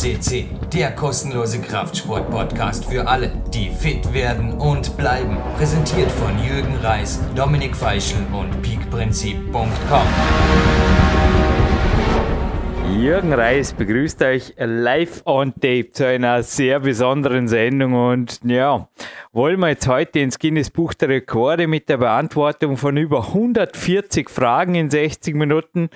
CC, der kostenlose Kraftsport-Podcast für alle, die fit werden und bleiben. Präsentiert von Jürgen Reis, Dominik Feischl und peakprinzip.com. Jürgen Reis begrüßt euch live on tape zu einer sehr besonderen Sendung und ja, wollen wir jetzt heute ins Guinness Buch der Rekorde mit der Beantwortung von über 140 Fragen in 60 Minuten.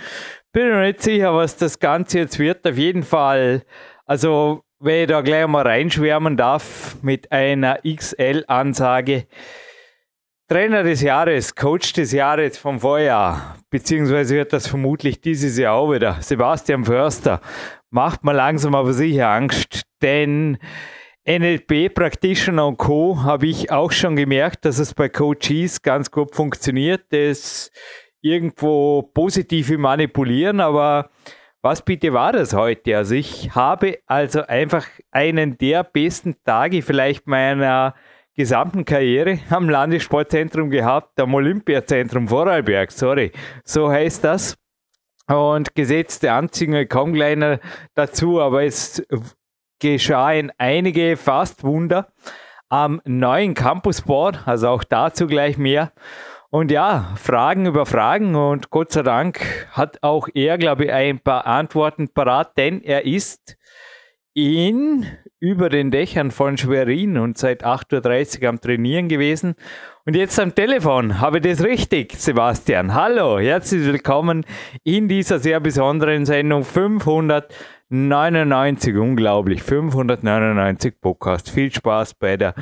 Bin mir nicht sicher, was das Ganze jetzt wird. Auf jeden Fall, also wenn ich da gleich mal reinschwärmen darf mit einer XL-Ansage. Trainer des Jahres, Coach des Jahres vom Vorjahr, beziehungsweise wird das vermutlich dieses Jahr auch wieder. Sebastian Förster macht mir langsam aber sicher Angst, denn NLP Practitioner und Co. habe ich auch schon gemerkt, dass es bei Coaches ganz gut funktioniert, das irgendwo positive manipulieren, aber was bitte war das heute? Also ich habe also einfach einen der besten Tage vielleicht meiner gesamten Karriere am Landessportzentrum gehabt, am Olympiazentrum Vorarlberg, sorry, so heißt das. Und gesetzte Anziehung kommen gleich dazu, aber es geschahen einige fast Wunder am neuen Campusboard, also auch dazu gleich mehr. Und ja, Fragen über Fragen und Gott sei Dank hat auch er, glaube ich, ein paar Antworten parat, denn er ist in über den Dächern von Schwerin und seit 8.30 Uhr am Trainieren gewesen. Und jetzt am Telefon, habe ich das richtig, Sebastian? Hallo, herzlich willkommen in dieser sehr besonderen Sendung 599, unglaublich, 599 Podcast. Viel Spaß bei der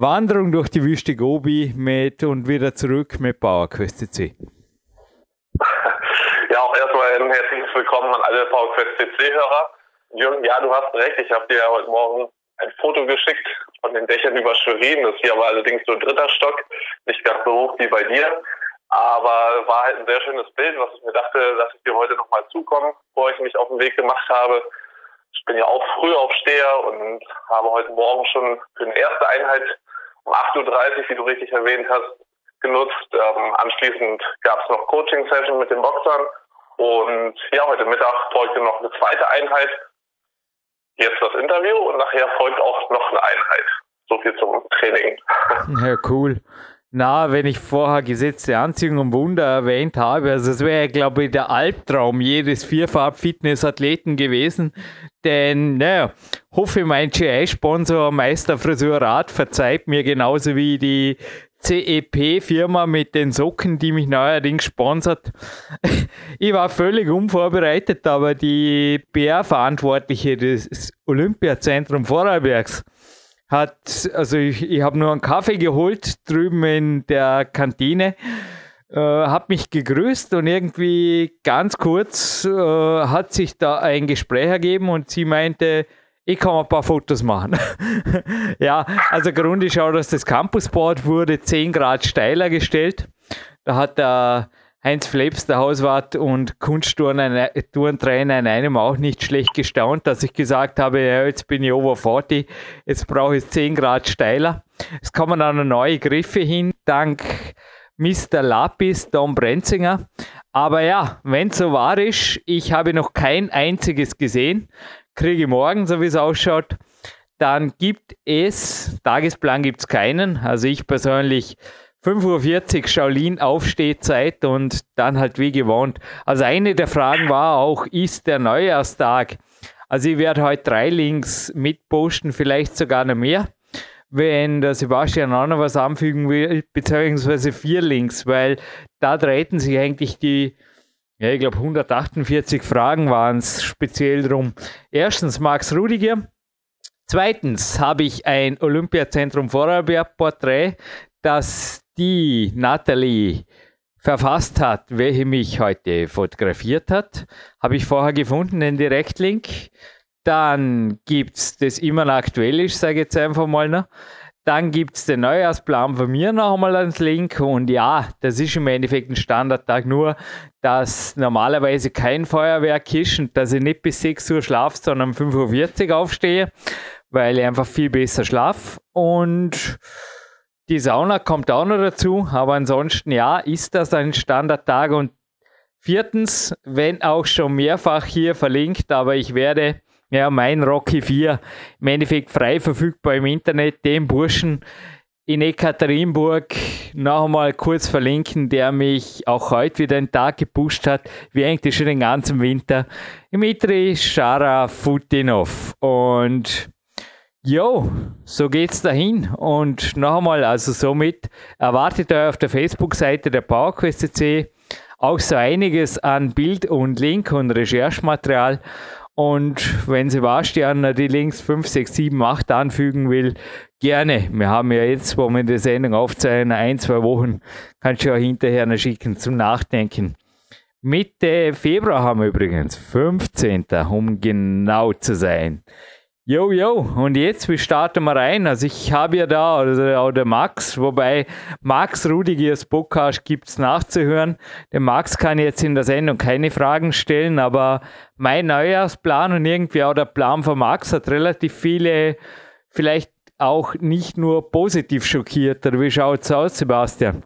Wanderung durch die Wüste Gobi mit und wieder zurück mit PowerQuest CC. Ja, auch erstmal ein herzliches Willkommen an alle PowerQuest CC-Hörer. Jürgen, ja, du hast recht. Ich habe dir heute Morgen ein Foto geschickt von den Dächern über Schwerin. Das hier aber allerdings nur dritter Stock, nicht ganz so hoch wie bei dir. Aber war halt ein sehr schönes Bild, was ich mir dachte, lasse ich dir heute nochmal zukommen, bevor ich mich auf den Weg gemacht habe. Ich bin ja auch Frühaufsteher und habe heute Morgen schon für eine erste Einheit um 8.30 Uhr, wie du richtig erwähnt hast, genutzt. Ähm, anschließend gab es noch Coaching-Session mit den Boxern. Und ja, heute Mittag folgte noch eine zweite Einheit jetzt das Interview und nachher folgt auch noch eine Einheit. So viel zum Training. Ja, cool. Na, wenn ich vorher gesetzte Anziehung und Wunder erwähnt habe, also es wäre, glaube ich, der Albtraum jedes Vierfarb-Fitness-Athleten gewesen. Denn, naja, hoffe, mein GI-Sponsor Meister Friseurrad verzeiht mir genauso wie die CEP-Firma mit den Socken, die mich neuerdings sponsert. Ich war völlig unvorbereitet, aber die PR-Verantwortliche des Olympiazentrum Vorarlbergs hat, also ich, ich habe nur einen Kaffee geholt drüben in der Kantine, äh, hat mich gegrüßt und irgendwie ganz kurz äh, hat sich da ein Gespräch ergeben und sie meinte, ich kann ein paar Fotos machen. ja, also Grund ist auch, dass das Campusboard wurde 10 Grad steiler gestellt. Da hat der Heinz Fleps, der Hauswart und Kunstturntrainer in einem auch nicht schlecht gestaunt, dass ich gesagt habe, ja, jetzt bin ich over 40, jetzt brauche ich 10 Grad steiler. Es kommen dann neue Griffe hin, dank Mr. Lapis, Tom Brenzinger. Aber ja, wenn es so wahr ist, ich habe noch kein einziges gesehen kriege ich morgen, so wie es ausschaut. Dann gibt es, Tagesplan gibt es keinen. Also ich persönlich 5.40 Uhr Shaolin Aufstehzeit und dann halt wie gewohnt. Also eine der Fragen war auch, ist der Neujahrstag? Also ich werde heute drei Links mitposten, vielleicht sogar noch mehr, wenn der Sebastian auch noch was anfügen will, beziehungsweise vier Links, weil da treten sich eigentlich die ja, ich glaube 148 Fragen waren es speziell drum. Erstens Max Rudiger. Zweitens habe ich ein Olympiazentrum Vorarlberg Porträt, das die Nathalie verfasst hat, welche mich heute fotografiert hat. Habe ich vorher gefunden, den Direktlink. Dann gibt es das immer noch aktuell ist, sage ich jetzt einfach mal noch. Dann gibt es den Neujahrsplan von mir noch einmal als Link. Und ja, das ist im Endeffekt ein Standardtag, nur dass normalerweise kein Feuerwerk ist und dass ich nicht bis 6 Uhr schlafe, sondern um 5.40 Uhr aufstehe, weil ich einfach viel besser schlafe. Und die Sauna kommt auch noch dazu, aber ansonsten ja, ist das ein Standardtag. Und viertens, wenn auch schon mehrfach hier verlinkt, aber ich werde ja, mein Rocky 4 im Endeffekt frei verfügbar im Internet, den Burschen in Ekaterinburg noch einmal kurz verlinken, der mich auch heute wieder einen Tag gepusht hat, wie eigentlich schon den ganzen Winter. Dimitri Sharafutinov. Und Jo, so geht's dahin. Und noch einmal, also somit erwartet euch auf der Facebook-Seite der PowerQuest.cc auch so einiges an Bild und Link und Recherchematerial. Und wenn Sebastian die Links 5, 6, 7, 8 anfügen will, gerne. Wir haben ja jetzt, wo wir die Sendung aufzeichnen, ein, zwei Wochen, kannst du auch hinterher noch schicken zum Nachdenken. Mitte Februar haben wir übrigens, 15. um genau zu sein. Jo, jo, und jetzt, wie starten wir rein? Also ich habe ja da, oder, oder Max, wobei Max Rudigers Podcast gibt es nachzuhören. Der Max kann jetzt in der Sendung keine Fragen stellen, aber mein Neujahrsplan und irgendwie auch der Plan von Max hat relativ viele, vielleicht auch nicht nur positiv schockiert. Wie schaut es aus, Sebastian?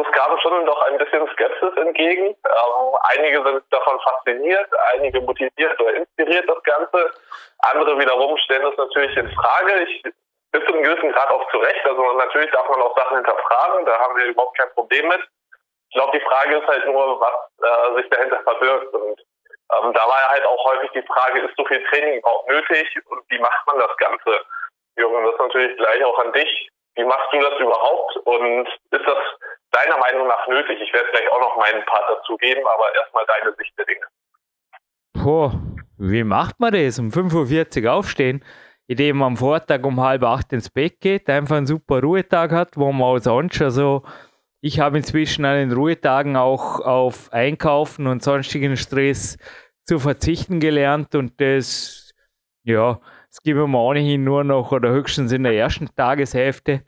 Es gab schon doch ein bisschen Skepsis entgegen. Ähm, einige sind davon fasziniert, einige motiviert oder inspiriert das Ganze. Andere wiederum stellen das natürlich in Frage. Ich bis zu einem gewissen Grad auch zurecht. Also natürlich darf man auch Sachen hinterfragen, da haben wir überhaupt kein Problem mit. Ich glaube, die Frage ist halt nur, was äh, sich dahinter verbirgt. Und ähm, da war ja halt auch häufig die Frage, ist so viel Training überhaupt nötig und wie macht man das Ganze? Jürgen, das ist natürlich gleich auch an dich. Wie machst du das überhaupt und ist das deiner Meinung nach nötig? Ich werde gleich auch noch meinen Part dazu geben, aber erstmal deine Sicht der Dinge. Boah, wie macht man das? Um 5.40 Uhr aufstehen, indem man am Vortag um halb acht ins Bett geht, einfach einen super Ruhetag hat, wo man auch sonst, also ich habe inzwischen an den Ruhetagen auch auf Einkaufen und sonstigen Stress zu verzichten gelernt und das, ja, das geben wir ohnehin nur noch oder höchstens in der ersten Tageshälfte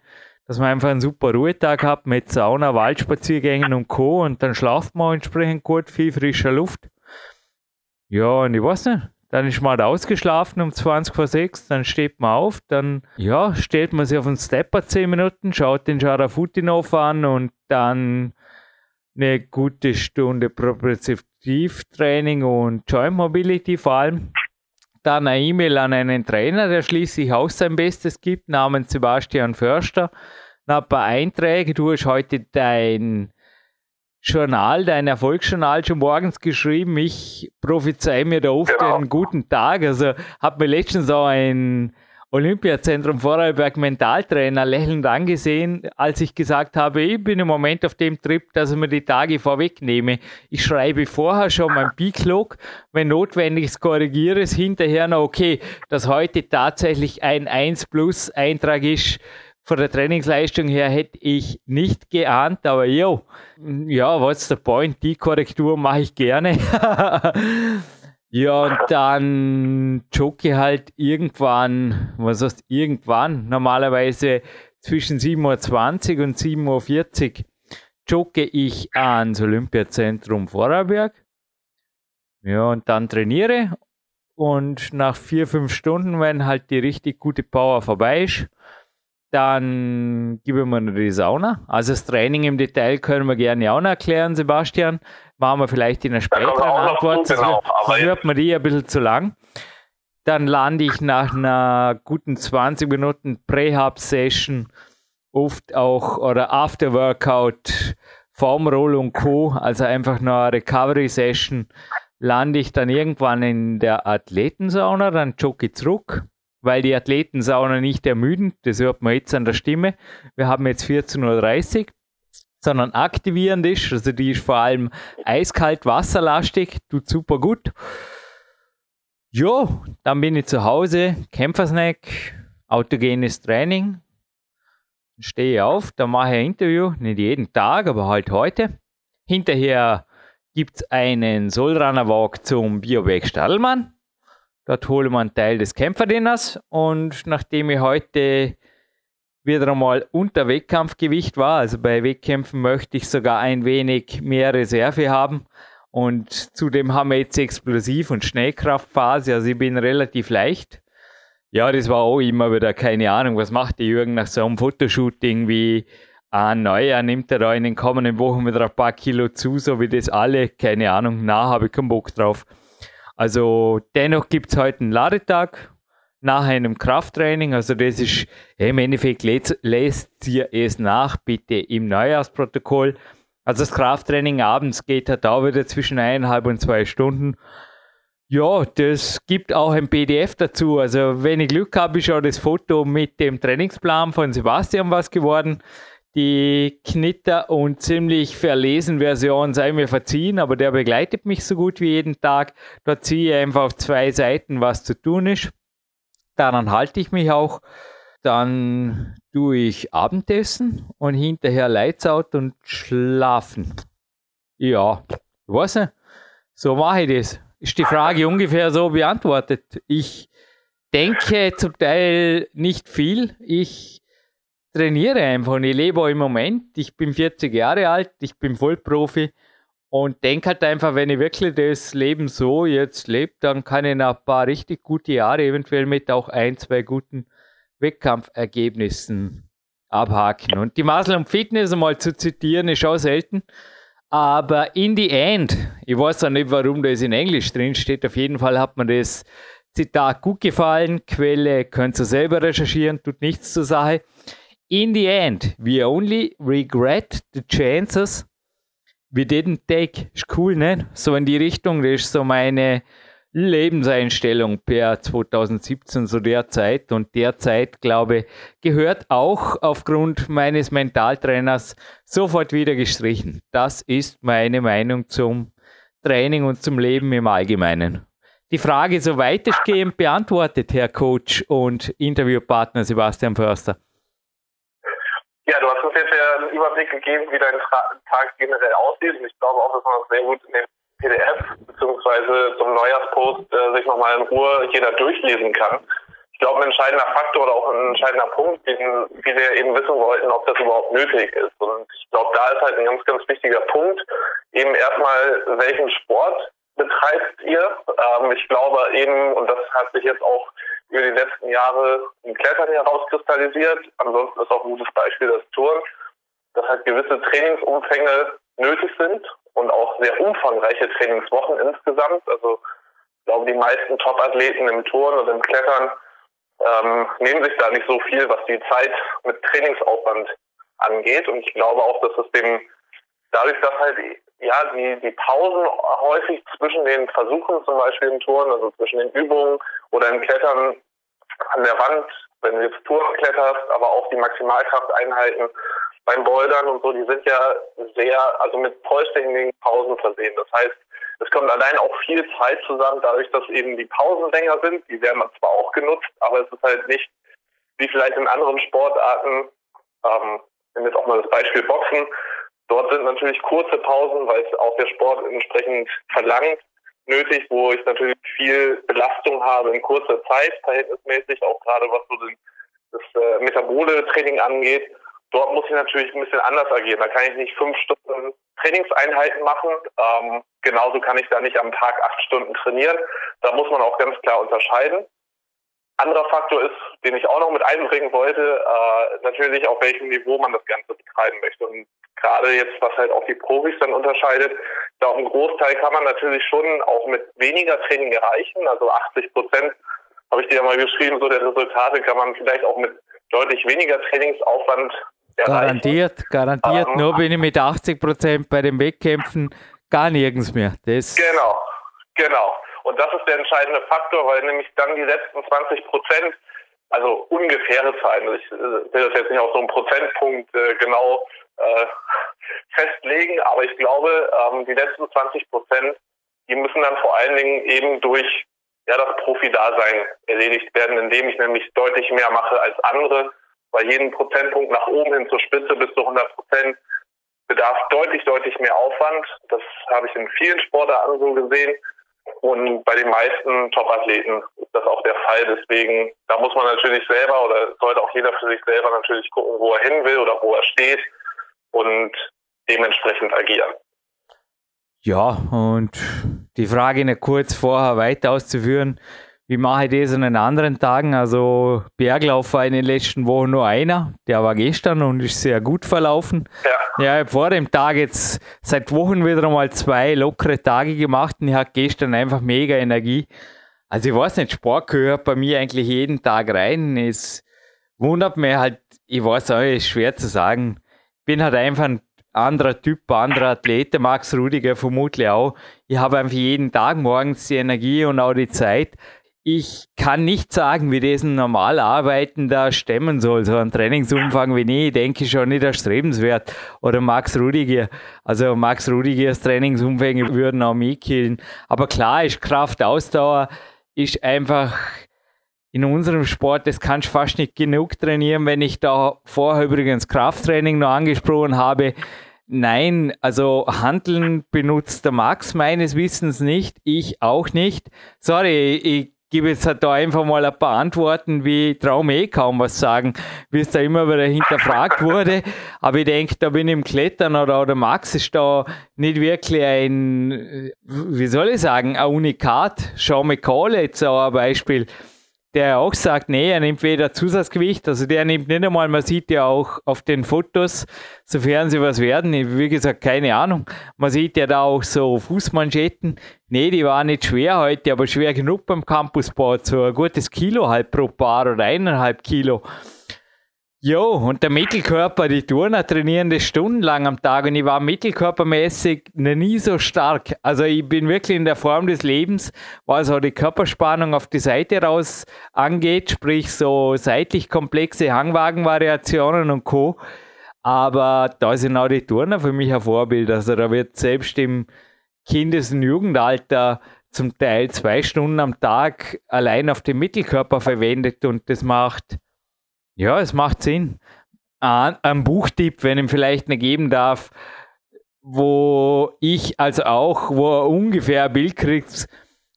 dass man einfach einen super Ruhetag hat mit Sauna, Waldspaziergängen und Co. Und dann schlaft man entsprechend gut, viel frischer Luft. Ja, und ich weiß nicht. Dann ist man halt ausgeschlafen um 20 vor 6, dann steht man auf, dann ja, stellt man sich auf den Stepper 10 Minuten, schaut den Sharafutinov an und dann eine gute Stunde Propriozeptivtraining und Joint Mobility vor allem. Dann eine E-Mail an einen Trainer, der schließlich auch sein Bestes gibt, namens Sebastian Förster ein paar Einträge. Du hast heute dein Journal, dein Erfolgsjournal schon morgens geschrieben. Ich prophezei mir da oft genau. einen guten Tag. Also habe mir letztens auch ein Olympiazentrum Vorarlberg Mentaltrainer lächelnd angesehen, als ich gesagt habe, ich bin im Moment auf dem Trip, dass ich mir die Tage vorwegnehme. Ich schreibe vorher schon mein Peak-Log, wenn notwendig korrigiere es hinterher noch, okay, dass heute tatsächlich ein 1 Plus Eintrag ist, von der Trainingsleistung her hätte ich nicht geahnt, aber jo, ja, what's the point? Die Korrektur mache ich gerne. ja, und dann jogge halt irgendwann, was heißt irgendwann, normalerweise zwischen 7.20 Uhr und 7.40 Uhr jogge ich ans Olympiazentrum Vorarlberg. Ja, und dann trainiere. Und nach vier, fünf Stunden, wenn halt die richtig gute Power vorbei ist, dann geben wir noch die Sauna. Also das Training im Detail können wir gerne auch noch erklären, Sebastian. Machen wir vielleicht in einer späteren Antwort. Zu, genau, aber hört man die ein bisschen zu lang. Dann lande ich nach einer guten 20 Minuten Prehab-Session oft auch oder After-Workout, Formroll und Co., also einfach noch eine Recovery-Session, lande ich dann irgendwann in der Athletensauna, dann jogge ich zurück, weil die Athleten Sauna nicht ermüden. Das hört man jetzt an der Stimme. Wir haben jetzt 14.30 Uhr, sondern aktivierend ist. Also die ist vor allem eiskalt, wasserlastig, tut super gut. Jo, dann bin ich zu Hause, Kämpfersnack, autogenes Training. Stehe auf, dann mache ich ein Interview, nicht jeden Tag, aber halt heute. Hinterher gibt es einen Soulrunner Walk zum Bioberg Stadelmann. Dort hole wir einen Teil des Kämpferdinners und nachdem ich heute wieder einmal unter Wettkampfgewicht war, also bei Wettkämpfen möchte ich sogar ein wenig mehr Reserve haben und zudem haben wir jetzt Explosiv- und Schnellkraftphase, also ich bin relativ leicht. Ja, das war auch immer wieder keine Ahnung, was macht der Jürgen nach so einem Fotoshooting wie Ah, Neujahr nimmt er da in den kommenden Wochen wieder ein paar Kilo zu, so wie das alle, keine Ahnung, na, habe ich keinen Bock drauf. Also dennoch gibt es heute einen Ladetag nach einem Krafttraining. Also das ist im Endeffekt lässt ihr es nach, bitte im Neujahrsprotokoll. Also das Krafttraining abends geht halt auch wieder zwischen eineinhalb und zwei Stunden. Ja, das gibt auch ein PDF dazu. Also wenn ich Glück habe, ist auch das Foto mit dem Trainingsplan von Sebastian was geworden. Die Knitter und ziemlich verlesen Version sei mir verziehen, aber der begleitet mich so gut wie jeden Tag. Dort ziehe ich einfach auf zwei Seiten, was zu tun ist. Daran halte ich mich auch. Dann tue ich Abendessen und hinterher Lights out und schlafen. Ja, weiß nicht. So mache ich das. Ist die Frage ungefähr so beantwortet. Ich denke zum Teil nicht viel. Ich trainiere einfach und ich lebe auch im Moment. Ich bin 40 Jahre alt, ich bin Vollprofi und denke halt einfach, wenn ich wirklich das Leben so jetzt lebe, dann kann ich nach ein paar richtig gute Jahre eventuell mit auch ein, zwei guten Wettkampfergebnissen abhaken. Und die Muscle und Fitness einmal zu zitieren, ist auch selten. Aber in the end, ich weiß auch nicht, warum das in Englisch drin steht, auf jeden Fall hat mir das Zitat gut gefallen. Quelle könnt ihr selber recherchieren, tut nichts zur Sache. In the end, we only regret the chances we didn't take. Ist cool, ne? So in die Richtung, das ist so meine Lebenseinstellung per 2017, so der Zeit. Und der Zeit, glaube gehört auch aufgrund meines Mentaltrainers sofort wieder gestrichen. Das ist meine Meinung zum Training und zum Leben im Allgemeinen. Die Frage so weitestgehend beantwortet, Herr Coach und Interviewpartner Sebastian Förster. Uns jetzt ja einen Überblick gegeben, wie dein Tag generell aussieht. Und ich glaube auch, dass man das sehr gut in dem PDF beziehungsweise zum Neujahrspost äh, sich nochmal in Ruhe jeder durchlesen kann. Ich glaube, ein entscheidender Faktor oder auch ein entscheidender Punkt, den viele eben wissen wollten, ob das überhaupt nötig ist. Und ich glaube, da ist halt ein ganz, ganz wichtiger Punkt, eben erstmal, welchen Sport betreibt ihr? Ähm, ich glaube eben, und das hat sich jetzt auch über die letzten Jahre im Klettern herauskristallisiert. Ansonsten ist auch ein gutes Beispiel das Touren, dass halt gewisse Trainingsumfänge nötig sind und auch sehr umfangreiche Trainingswochen insgesamt. Also ich glaube, die meisten Top-Athleten im Touren und im Klettern ähm, nehmen sich da nicht so viel, was die Zeit mit Trainingsaufwand angeht. Und ich glaube auch, dass es dem dadurch, dass halt ja die, die Pausen häufig zwischen den Versuchen, zum Beispiel im Touren, also zwischen den Übungen oder im Klettern an der Wand, wenn du jetzt Touren kletterst, aber auch die Maximalkrafteinheiten beim Bouldern und so, die sind ja sehr, also mit vollständigen Pausen versehen. Das heißt, es kommt allein auch viel Zeit zusammen, dadurch, dass eben die Pausen länger sind. Die werden zwar auch genutzt, aber es ist halt nicht wie vielleicht in anderen Sportarten, ähm, wenn jetzt auch mal das Beispiel Boxen, Dort sind natürlich kurze Pausen, weil es auch der Sport entsprechend verlangt, nötig, wo ich natürlich viel Belastung habe in kurzer Zeit, verhältnismäßig, auch gerade was so den, das äh, metabole Training angeht. Dort muss ich natürlich ein bisschen anders agieren. Da kann ich nicht fünf Stunden Trainingseinheiten machen. Ähm, genauso kann ich da nicht am Tag acht Stunden trainieren. Da muss man auch ganz klar unterscheiden. Anderer Faktor ist, den ich auch noch mit einbringen wollte, äh, natürlich auf welchem Niveau man das Ganze betreiben möchte. Und gerade jetzt, was halt auch die Profis dann unterscheidet, da auch einen Großteil kann man natürlich schon auch mit weniger Training erreichen. Also 80 Prozent habe ich dir ja mal geschrieben, so der Resultate kann man vielleicht auch mit deutlich weniger Trainingsaufwand erreichen. Garantiert, garantiert. Ähm, Nur bin ich mit 80 Prozent bei den Wettkämpfen gar nirgends mehr. Das genau, genau. Und das ist der entscheidende Faktor, weil nämlich dann die letzten 20 Prozent, also ungefähre Zahlen, ich äh, will das jetzt nicht auf so einen Prozentpunkt äh, genau äh, festlegen, aber ich glaube, ähm, die letzten 20 Prozent, die müssen dann vor allen Dingen eben durch ja, das Profi-Dasein erledigt werden, indem ich nämlich deutlich mehr mache als andere, weil jeden Prozentpunkt nach oben hin zur Spitze bis zu 100 Prozent bedarf deutlich, deutlich mehr Aufwand. Das habe ich in vielen Sportarten so gesehen. Und bei den meisten Top-Athleten ist das auch der Fall. Deswegen, da muss man natürlich selber oder sollte auch jeder für sich selber natürlich gucken, wo er hin will oder wo er steht und dementsprechend agieren. Ja, und die Frage noch kurz vorher weiter auszuführen. Wie mache ich das an den anderen Tagen? Also Berglauf war in den letzten Wochen nur einer, der war gestern und ist sehr gut verlaufen. Ja, ja ich habe vor dem Tag jetzt seit Wochen wieder einmal zwei lockere Tage gemacht und ich hatte gestern einfach mega Energie. Also ich weiß nicht, Sport gehört bei mir eigentlich jeden Tag rein. Es wundert mich halt, ich weiß auch, ist schwer zu sagen. Ich bin halt einfach ein anderer Typ, anderer Athlet, der Max Rudiger vermutlich auch. Ich habe einfach jeden Tag morgens die Energie und auch die Zeit. Ich kann nicht sagen, wie diesen normal Arbeiten da stemmen soll. So ein Trainingsumfang wie nie, denke ich schon nicht erstrebenswert. Oder Max Rudiger. Also Max Rudigers Trainingsumfänge würden auch mich killen. Aber klar ist Kraft, Ausdauer ist einfach in unserem Sport, das kannst du fast nicht genug trainieren, wenn ich da vorher übrigens Krafttraining noch angesprochen habe. Nein, also Handeln benutzt der Max meines Wissens nicht, ich auch nicht. Sorry, ich gebe jetzt halt da einfach mal ein paar Antworten, wie ich traue eh kaum was sagen, wie es da immer wieder hinterfragt wurde. Aber ich denke, da bin ich im Klettern oder, oder Max ist da nicht wirklich ein, wie soll ich sagen, ein Unikat. Schau McCall jetzt auch ein Beispiel der auch sagt, nee, er nimmt weder Zusatzgewicht, also der nimmt nicht einmal, man sieht ja auch auf den Fotos, sofern sie was werden, wie gesagt, keine Ahnung. Man sieht ja da auch so Fußmanschetten. Nee, die waren nicht schwer heute, aber schwer genug beim Campusbad, so ein gutes Kilo halt pro Paar oder eineinhalb Kilo. Jo, und der Mittelkörper, die Turner trainieren das stundenlang am Tag und ich war mittelkörpermäßig noch nie so stark. Also ich bin wirklich in der Form des Lebens, was auch die Körperspannung auf die Seite raus angeht, sprich so seitlich komplexe Hangwagenvariationen und Co. Aber da sind auch die Turner für mich ein Vorbild. Also da wird selbst im Kindes- und Jugendalter zum Teil zwei Stunden am Tag allein auf den Mittelkörper verwendet und das macht ja, es macht Sinn. Ein Buchtipp, wenn ich ihm vielleicht nicht geben darf, wo ich also auch, wo er ungefähr ein Bild kriegt,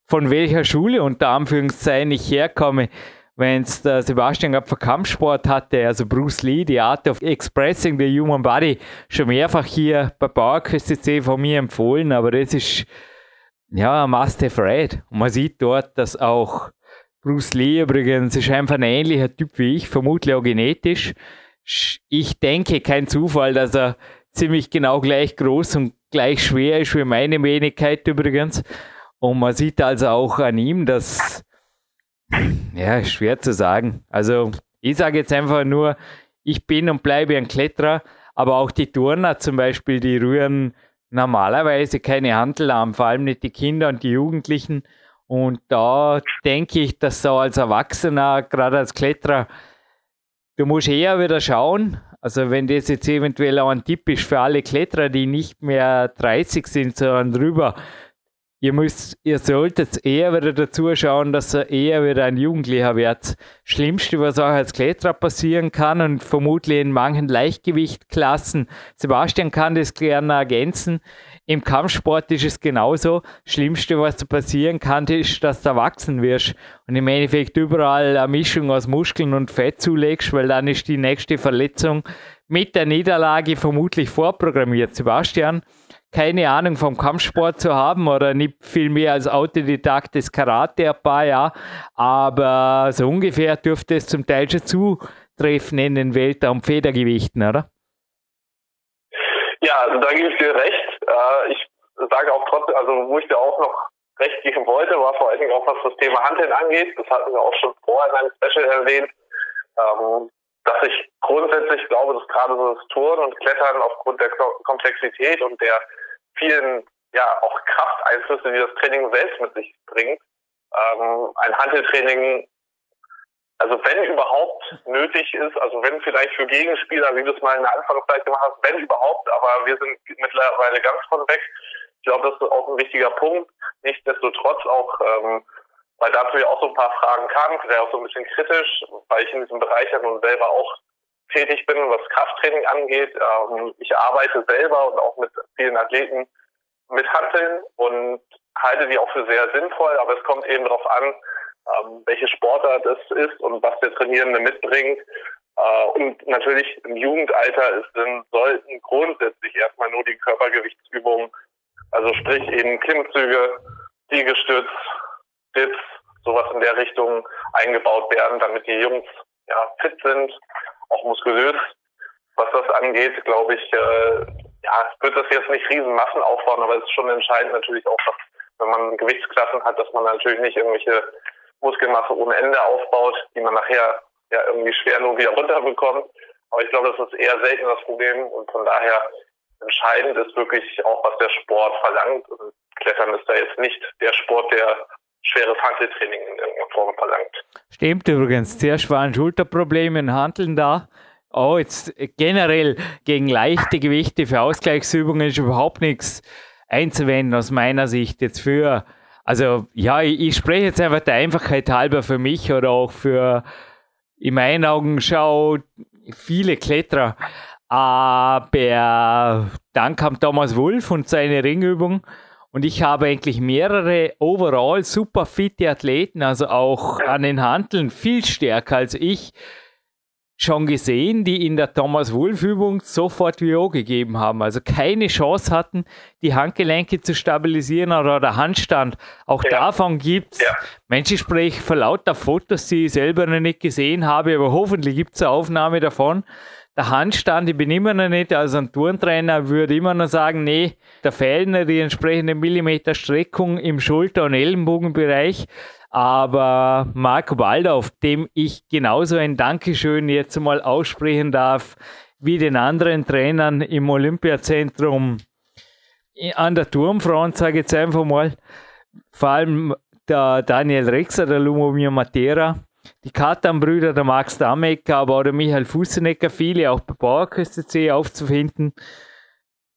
von welcher Schule unter Anführungszeichen ich herkomme. Wenn es der Sebastian gerade für Kampfsport hatte, also Bruce Lee, die Art of Expressing the Human Body, schon mehrfach hier bei PowerQuest von mir empfohlen, aber das ist ja ein Must-Have-Read. Und man sieht dort, dass auch Bruce Lee übrigens ist einfach ein ähnlicher Typ wie ich, vermutlich auch genetisch. Ich denke, kein Zufall, dass er ziemlich genau gleich groß und gleich schwer ist wie meine Wenigkeit übrigens. Und man sieht also auch an ihm, dass, ja, schwer zu sagen. Also, ich sage jetzt einfach nur, ich bin und bleibe ein Kletterer, aber auch die Turner zum Beispiel, die rühren normalerweise keine Handelarm, vor allem nicht die Kinder und die Jugendlichen. Und da denke ich, dass so als Erwachsener, gerade als Kletterer, du musst eher wieder schauen, also wenn das jetzt eventuell auch ein Tipp ist für alle Kletterer, die nicht mehr 30 sind, sondern drüber, ihr müsst, ihr solltet eher wieder dazu schauen, dass ihr eher wieder ein Jugendlicher wird. Schlimmste, was auch als Kletterer passieren kann und vermutlich in manchen Leichtgewichtklassen, Sebastian kann das gerne ergänzen, im Kampfsport ist es genauso. Das Schlimmste, was da passieren kann, ist, dass du erwachsen wirst und im Endeffekt überall eine Mischung aus Muskeln und Fett zulegst, weil dann ist die nächste Verletzung mit der Niederlage vermutlich vorprogrammiert. Sebastian, keine Ahnung vom Kampfsport zu haben oder nicht viel mehr als Autodidakt des Karate ein paar Jahre, aber so ungefähr dürfte es zum Teil schon zutreffen in den Weltraum Federgewichten, oder? Ja, also da gebe ich dir recht. Äh, ich sage auch trotzdem, also wo ich dir auch noch recht geben wollte, war vor allen Dingen auch was das Thema Handeln angeht. Das hatten wir auch schon vorher in einem Special erwähnt, ähm, dass ich grundsätzlich glaube, dass gerade so das Touren und Klettern aufgrund der Komplexität und der vielen ja auch Krafteinflüsse, die das Training selbst mit sich bringt, ähm, ein Handeltraining also wenn überhaupt nötig ist, also wenn vielleicht für Gegenspieler, wie du es mal in der Anfangszeit gemacht hast, wenn überhaupt, aber wir sind mittlerweile ganz von weg. Ich glaube, das ist auch ein wichtiger Punkt. Nichtsdestotrotz auch, ähm, weil dazu ja auch so ein paar Fragen kamen, wäre auch so ein bisschen kritisch, weil ich in diesem Bereich ja nun selber auch tätig bin, was Krafttraining angeht. Ähm, ich arbeite selber und auch mit vielen Athleten mit Handeln und halte die auch für sehr sinnvoll, aber es kommt eben darauf an, ähm, welche Sportart es ist und was der Trainierende mitbringt. Äh, und natürlich im Jugendalter ist, sollten grundsätzlich erstmal nur die Körpergewichtsübungen, also sprich eben Klimmzüge, Liegestütz, Dips, sowas in der Richtung eingebaut werden, damit die Jungs ja, fit sind, auch muskulös. Was das angeht, glaube ich, äh, ja, wird das jetzt nicht Riesenmassen aufbauen, aber es ist schon entscheidend natürlich auch, dass, wenn man Gewichtsklassen hat, dass man natürlich nicht irgendwelche Muskelmasse ohne Ende aufbaut, die man nachher ja irgendwie schwer nur wieder runterbekommt. Aber ich glaube, das ist eher selten das Problem und von daher entscheidend ist wirklich auch, was der Sport verlangt. Und Klettern ist da jetzt nicht der Sport, der schweres Handeltraining in irgendeiner Form verlangt. Stimmt übrigens. Zuerst waren Schulterprobleme in Handeln da. Oh, jetzt generell gegen leichte Gewichte für Ausgleichsübungen ist überhaupt nichts einzuwenden aus meiner Sicht jetzt für, also ja, ich, ich spreche jetzt einfach der Einfachheit halber für mich oder auch für, in meinen Augen schau viele Kletterer, aber dann kam Thomas Wolf und seine Ringübung und ich habe eigentlich mehrere overall super fitte Athleten, also auch an den Handeln viel stärker als ich, schon gesehen, die in der Thomas Wolf Übung sofort WO gegeben haben. Also keine Chance hatten, die Handgelenke zu stabilisieren oder der Handstand. Auch ja. davon gibt es. Ja. Mensch, ich spreche vor lauter Fotos, die ich selber noch nicht gesehen habe, aber hoffentlich gibt es eine Aufnahme davon. Der Handstand, ich bin immer noch nicht, also ein Turntrainer würde immer noch sagen, nee, da fehlen die entsprechende Millimeter Streckung im Schulter- und Ellenbogenbereich. Aber Marco Waldorf, dem ich genauso ein Dankeschön jetzt mal aussprechen darf, wie den anderen Trainern im Olympiazentrum an der Turmfront, sage ich jetzt einfach mal, vor allem der Daniel Rexer, der Lumomir Matera, die Katan-Brüder, der Max Damecker, aber auch der Michael Fussenecker, viele auch bei Bauerküste C aufzufinden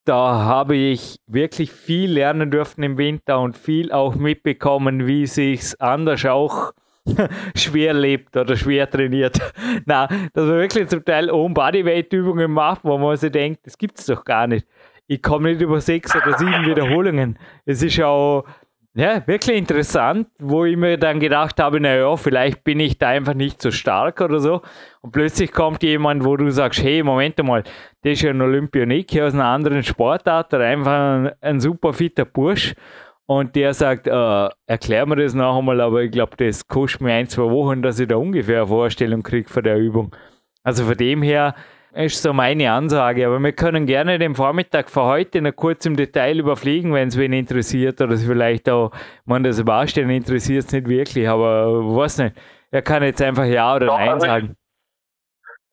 da habe ich wirklich viel lernen dürfen im Winter und viel auch mitbekommen, wie sich anders auch schwer lebt oder schwer trainiert. Na, dass man wirklich zum Teil ohne Bodyweight-Übungen macht, wo man sich denkt, das gibt es doch gar nicht. Ich komme nicht über sechs oder sieben Wiederholungen. Es ist auch ja, wirklich interessant, wo ich mir dann gedacht habe, naja, vielleicht bin ich da einfach nicht so stark oder so. Und plötzlich kommt jemand, wo du sagst, hey, Moment mal, der ist ja ein Olympionik aus einer anderen Sportart oder einfach ein, ein super fitter Bursch. Und der sagt, äh, erklär mir das noch einmal, aber ich glaube, das kostet mir ein, zwei Wochen, dass ich da ungefähr eine Vorstellung kriege von der Übung. Also von dem her, ist so meine Ansage. Aber wir können gerne den Vormittag für heute noch kurz im Detail überfliegen, wenn es wen interessiert oder es vielleicht auch, man das Baustellen interessiert es nicht wirklich, aber was nicht. Er kann jetzt einfach Ja oder Doch, Nein also sagen.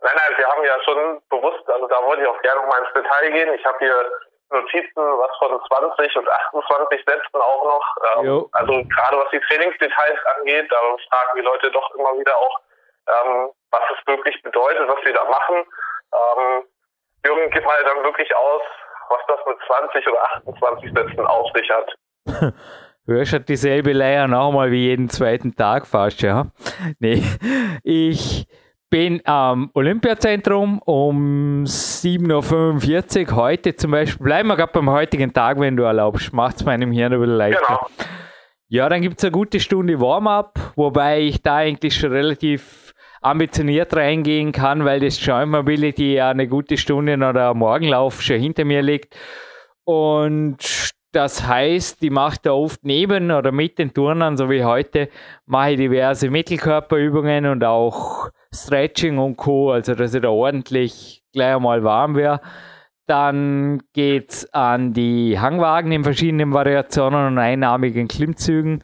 nein, nein, wir haben ja schon bewusst, also da wollte ich auch gerne mal ins Detail gehen. Ich habe hier Notizen, was von 20 und 28 Sätzen auch noch. Ähm, also gerade was die Trainingsdetails angeht, da fragen die Leute doch immer wieder auch, ähm, was es wirklich bedeutet, was wir da machen. Ähm, Jürgen, gib mal dann wirklich aus, was das mit 20 oder 28 Sätzen auf sich hat. Hörst hat dieselbe Leier nochmal wie jeden zweiten Tag fast, ja. Nee, ich bin am Olympiazentrum um 7.45 Uhr. Heute zum Beispiel, bleiben wir gerade beim heutigen Tag, wenn du erlaubst, macht es meinem Hirn ein bisschen leichter. Genau. Ja, dann gibt es eine gute Stunde Warm-up, wobei ich da eigentlich schon relativ ambitioniert reingehen kann, weil das Joint Mobility ja eine gute Stunde oder Morgenlauf schon hinter mir liegt. Und das heißt, ich mache da oft neben oder mit den Turnern, so wie heute, mache ich diverse Mittelkörperübungen und auch Stretching und Co., also dass ich da ordentlich gleich einmal warm wäre. Dann geht es an die Hangwagen in verschiedenen Variationen und einarmigen Klimmzügen.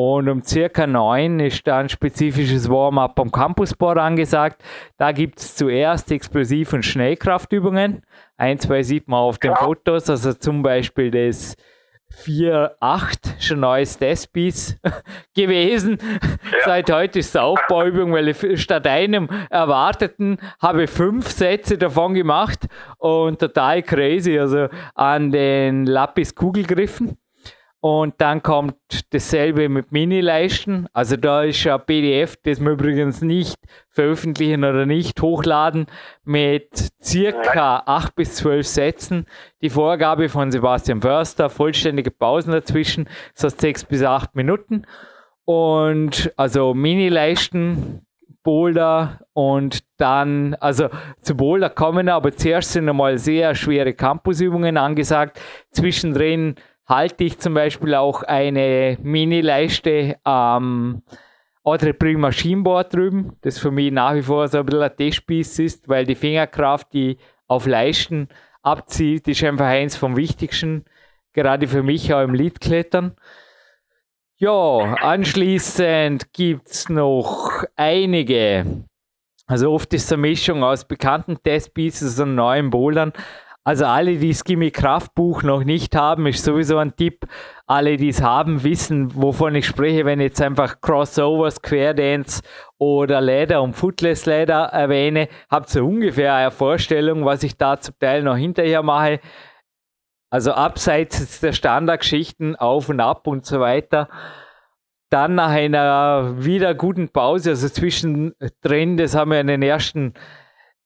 Und um circa neun ist dann ein spezifisches Warm-up am Campusboard angesagt. Da gibt es zuerst Explosiv- und Schnellkraftübungen. Ein, zwei sieht man auf den Fotos, also zum Beispiel das 4-8, schon neues Deathpiece gewesen. Ja. Seit heute ist es Aufbauübung, weil ich statt einem erwarteten habe fünf Sätze davon gemacht und total crazy. Also an den Lapis-Kugelgriffen und dann kommt dasselbe mit Mini-Leisten. Also da ist ein PDF, das wir übrigens nicht veröffentlichen oder nicht hochladen, mit circa 8 bis 12 Sätzen. Die Vorgabe von Sebastian Förster, vollständige Pausen dazwischen, das heißt 6 bis 8 Minuten. Und also Mini-Leisten, Boulder und dann, also zu Boulder kommen, aber zuerst sind einmal sehr schwere Campusübungen angesagt. Zwischendrin halte ich zum Beispiel auch eine Mini-Leiste am ich bringe Maschinenboard drüben, das für mich nach wie vor so ein bisschen ein Testspiel ist, weil die Fingerkraft, die auf Leisten abzieht, ist einfach eins vom Wichtigsten, gerade für mich auch im Liedklettern. Ja, anschließend gibt es noch einige. Also oft ist es eine Mischung aus bekannten Testpieces und neuen Bouldern. Also alle, die das Gimme Kraftbuch noch nicht haben, ist sowieso ein Tipp. Alle, die es haben, wissen, wovon ich spreche, wenn ich jetzt einfach Crossovers, Querdance oder Leder und Footless Leder erwähne, habt ihr ungefähr eine Vorstellung, was ich da zum Teil noch hinterher mache. Also abseits der Standardgeschichten, auf und ab und so weiter. Dann nach einer wieder guten Pause, also zwischendrin, das haben wir in den ersten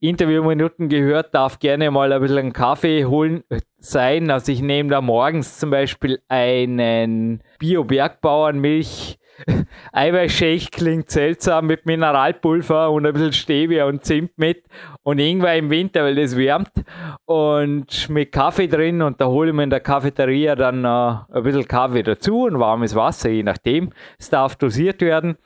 Interviewminuten gehört, darf gerne mal ein bisschen einen Kaffee holen sein. Also ich nehme da morgens zum Beispiel einen Bio-Bergbauernmilch Eiweißshake klingt seltsam mit Mineralpulver und ein bisschen Stevia und Zimt mit und Ingwer im Winter, weil das wärmt und mit Kaffee drin und da hole ich mir in der Cafeteria dann äh, ein bisschen Kaffee dazu und warmes Wasser, je nachdem. Es darf dosiert werden.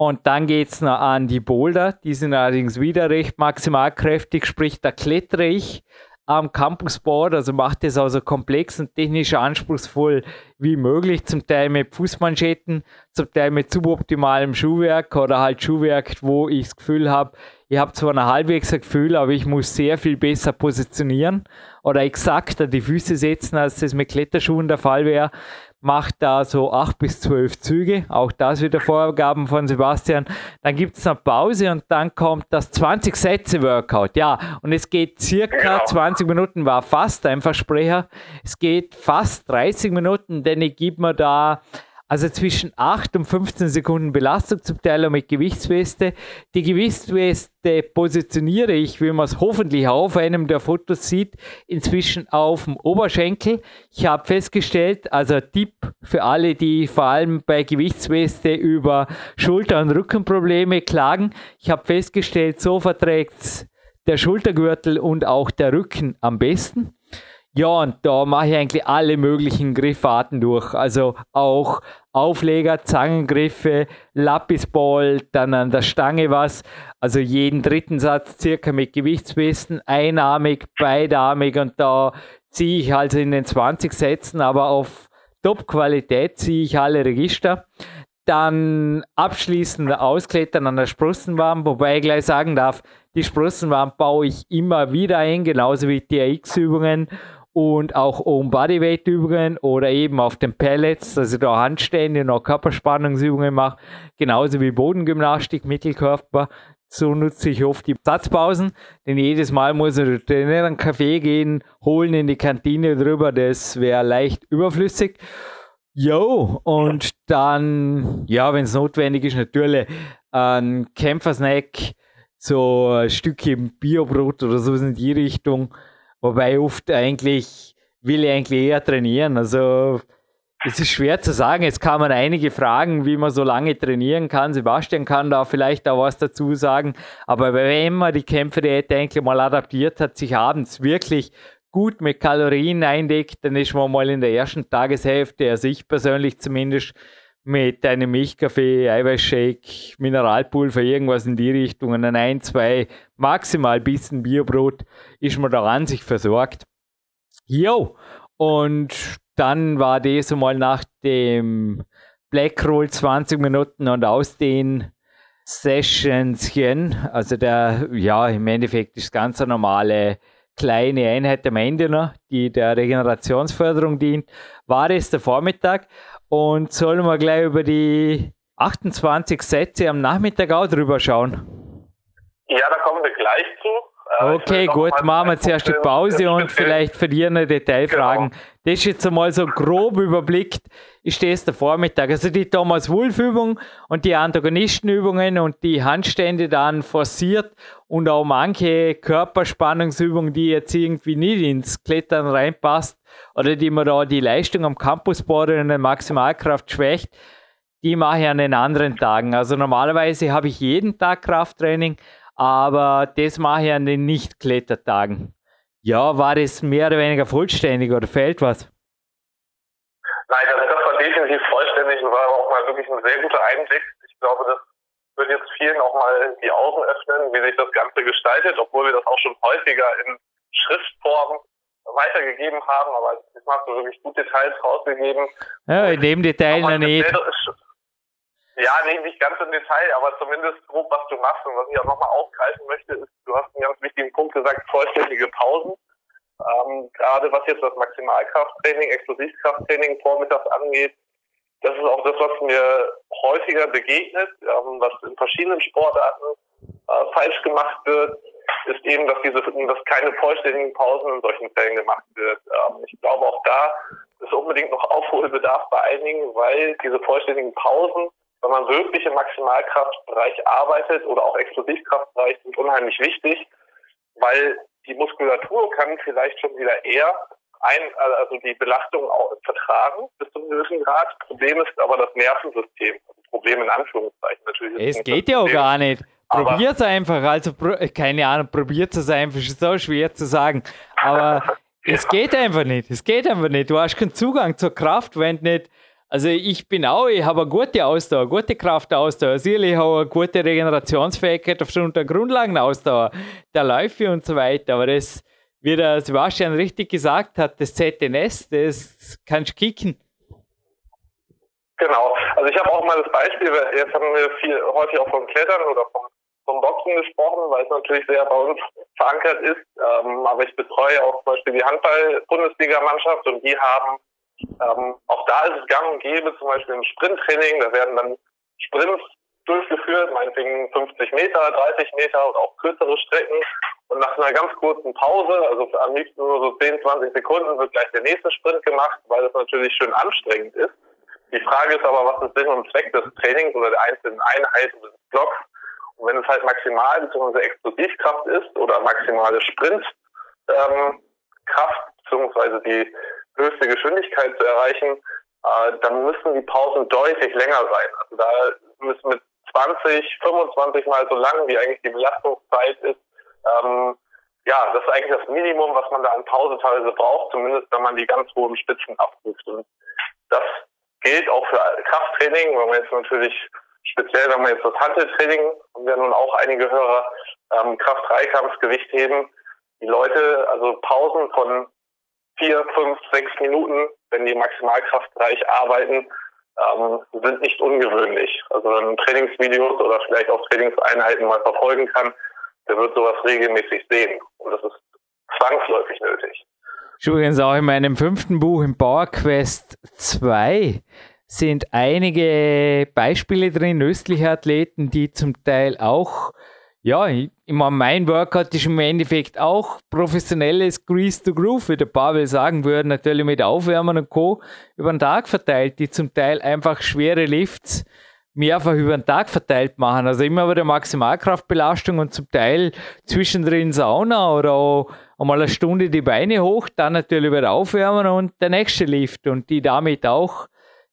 Und dann geht es noch an die Boulder, die sind allerdings wieder recht maximalkräftig, sprich da klettere ich am Campusboard, also macht es also komplex und technisch anspruchsvoll wie möglich, zum Teil mit Fußmanschetten, zum Teil mit suboptimalem Schuhwerk oder halt Schuhwerk, wo ich das Gefühl habe, ich habe zwar ein halbwegs ein Gefühl, aber ich muss sehr viel besser positionieren oder exakter die Füße setzen, als das mit Kletterschuhen der Fall wäre macht da so acht bis zwölf Züge. Auch das wieder Vorgaben von Sebastian. Dann gibt es eine Pause und dann kommt das 20 Sätze Workout. Ja, und es geht circa genau. 20 Minuten, war fast ein Versprecher. Es geht fast 30 Minuten, denn ich gebe mir da also zwischen 8 und 15 Sekunden Belastung zum Teil mit Gewichtsweste. Die Gewichtsweste positioniere ich, wie man es hoffentlich auf einem der Fotos sieht, inzwischen auf dem Oberschenkel. Ich habe festgestellt, also Tipp für alle, die vor allem bei Gewichtsweste über Schulter- und Rückenprobleme klagen. Ich habe festgestellt, so verträgt der Schultergürtel und auch der Rücken am besten. Ja, und da mache ich eigentlich alle möglichen Griffarten durch. Also auch Aufleger, Zangengriffe, Lapisball, dann an der Stange was. Also jeden dritten Satz circa mit Gewichtswesten, einarmig, beidarmig und da ziehe ich also in den 20 Sätzen, aber auf Top-Qualität ziehe ich alle Register. Dann abschließend Ausklettern an der Sprossenwand, wobei ich gleich sagen darf, die Sprossenwand baue ich immer wieder ein, genauso wie TRX-Übungen und auch Own Bodyweight Übungen oder eben auf den Pellets, dass ich da Handstände und auch Körperspannungsübungen mache, genauso wie Bodengymnastik, Mittelkörper. So nutze ich oft die Satzpausen, denn jedes Mal muss ich in einen Kaffee gehen, holen in die Kantine drüber, das wäre leicht überflüssig. Jo, und dann, ja, wenn es notwendig ist, natürlich ein Kämpfersnack, so ein Stückchen Biobrot oder so in die Richtung Wobei oft eigentlich will ich eigentlich eher trainieren. Also es ist schwer zu sagen. Jetzt kann man einige fragen, wie man so lange trainieren kann. Sebastian kann da vielleicht auch was dazu sagen. Aber wenn man die Kämpfe-Diät eigentlich mal adaptiert hat, sich abends wirklich gut mit Kalorien eindeckt, dann ist man mal in der ersten Tageshälfte, also ich persönlich zumindest, mit einem Milchkaffee, Eiweißshake, Mineralpulver, irgendwas in die Richtung, und ein, zwei, maximal bisschen Biobrot, ist man da an sich versorgt. Jo, und dann war das mal nach dem Blackroll 20 Minuten und aus den Sessionschen, also der, ja, im Endeffekt ist ganz eine normale kleine Einheit am Ende noch, die der Regenerationsförderung dient, war es der Vormittag und sollen wir gleich über die 28 Sätze am Nachmittag auch drüber schauen? Ja, da kommen wir gleich zu. Äh, okay, gut, machen wir zuerst die Pause und vielleicht verlieren Detailfragen. Genau. Das ist jetzt einmal so grob überblickt, ist das der Vormittag. Also die Thomas Wolf Übung und die Antagonistenübungen und die Handstände dann forciert und auch manche Körperspannungsübungen, die jetzt irgendwie nicht ins Klettern reinpasst, oder die mir da die Leistung am Campusboard in der Maximalkraft schwächt, die mache ich an den anderen Tagen. Also normalerweise habe ich jeden Tag Krafttraining, aber das mache ich an den Nicht-Klettertagen. Ja, war das mehr oder weniger vollständig oder fehlt was? Nein, das, das war definitiv vollständig und war auch mal wirklich ein sehr guter Einblick. Ich glaube, das wird jetzt vielen auch mal die Augen öffnen, wie sich das Ganze gestaltet, obwohl wir das auch schon häufiger in Schriftform weitergegeben haben, aber diesmal hast du wirklich gute Details rausgegeben. Ja, in dem Detail noch nicht. Ja, nee, nicht ganz im Detail, aber zumindest grob, was du machst. Und was ich auch nochmal aufgreifen möchte, ist, du hast einen ganz wichtigen Punkt gesagt, vollständige Pausen. Ähm, gerade was jetzt das Maximalkrafttraining, Explosivkrafttraining vormittags angeht, das ist auch das, was mir häufiger begegnet, ähm, was in verschiedenen Sportarten äh, falsch gemacht wird, ist eben, dass diese, dass keine vollständigen Pausen in solchen Fällen gemacht wird. Ähm, ich glaube auch da ist unbedingt noch Aufholbedarf bei einigen, weil diese vollständigen Pausen, wenn man wirklich im Maximalkraftbereich arbeitet oder auch Explosivkraftbereich, sind unheimlich wichtig, weil die Muskulatur kann vielleicht schon wieder eher ein, also die Belastung auch vertragen bis zu einem gewissen Grad. Problem ist aber das Nervensystem. Problem in Anführungszeichen natürlich. Es geht ja auch gar nicht. Probiert es einfach, also keine Ahnung, probiert es einfach, ist so schwer zu sagen. Aber ja. es geht einfach nicht. Es geht einfach nicht. Du hast keinen Zugang zur Kraft, wenn nicht. Also ich bin auch, ich habe eine gute Ausdauer, gute Kraftausdauer. Sicherlich habe eine gute Regenerationsfähigkeit aufgrund der Grundlagenausdauer, der Läufe und so weiter. Aber das, wie der Sebastian richtig gesagt hat, das ZNS, das kannst du kicken. Genau. Also ich habe auch mal das Beispiel, jetzt haben wir viel häufig auch vom Klettern oder vom, vom Boxen gesprochen, weil es natürlich sehr bei uns verankert ist. Ähm, aber ich betreue auch zum Beispiel die Handball-Bundesliga-Mannschaft und die haben, ähm, auch da ist es gang und gäbe, zum Beispiel im Sprinttraining, da werden dann Sprints durchgeführt, meinetwegen 50 Meter, 30 Meter oder auch kürzere Strecken. Und nach einer ganz kurzen Pause, also am liebsten nur so 10, 20 Sekunden, wird gleich der nächste Sprint gemacht, weil das natürlich schön anstrengend ist. Die Frage ist aber, was ist Sinn und Zweck des Trainings oder der einzelnen Einheiten des Blocks? Wenn es halt maximal bzw. Explosivkraft ist oder maximale Sprintkraft ähm, bzw. die höchste Geschwindigkeit zu erreichen, äh, dann müssen die Pausen deutlich länger sein. Also da müssen mit 20, 25 Mal so lang, wie eigentlich die Belastungszeit ist, ähm, ja, das ist eigentlich das Minimum, was man da an Pause teilweise braucht, zumindest wenn man die ganz hohen Spitzen abruft. Und das gilt auch für Krafttraining, wenn man jetzt natürlich speziell, wenn man jetzt das Handeltraining, haben wir nun auch einige Hörer, ähm, Kraft-Dreikampfsgewicht heben, die Leute, also Pausen von vier, fünf, sechs Minuten, wenn die Maximalkraftbereich arbeiten, ähm, sind nicht ungewöhnlich. Also wenn man Trainingsvideos oder vielleicht auch Trainingseinheiten mal verfolgen kann, der wird sowas regelmäßig sehen. Und das ist zwangsläufig nötig. Übrigens auch in meinem fünften Buch im Power Quest 2 sind einige Beispiele drin, östliche Athleten, die zum Teil auch, ja, immer mein Workout ist im Endeffekt auch professionelles Grease to Groove, wie der Pavel sagen würde, natürlich mit Aufwärmen und Co. über den Tag verteilt, die zum Teil einfach schwere Lifts mehrfach über den Tag verteilt machen. Also immer wieder Maximalkraftbelastung und zum Teil zwischendrin Sauna oder auch einmal eine Stunde die Beine hoch, dann natürlich wieder aufwärmen und der nächste Lift und die damit auch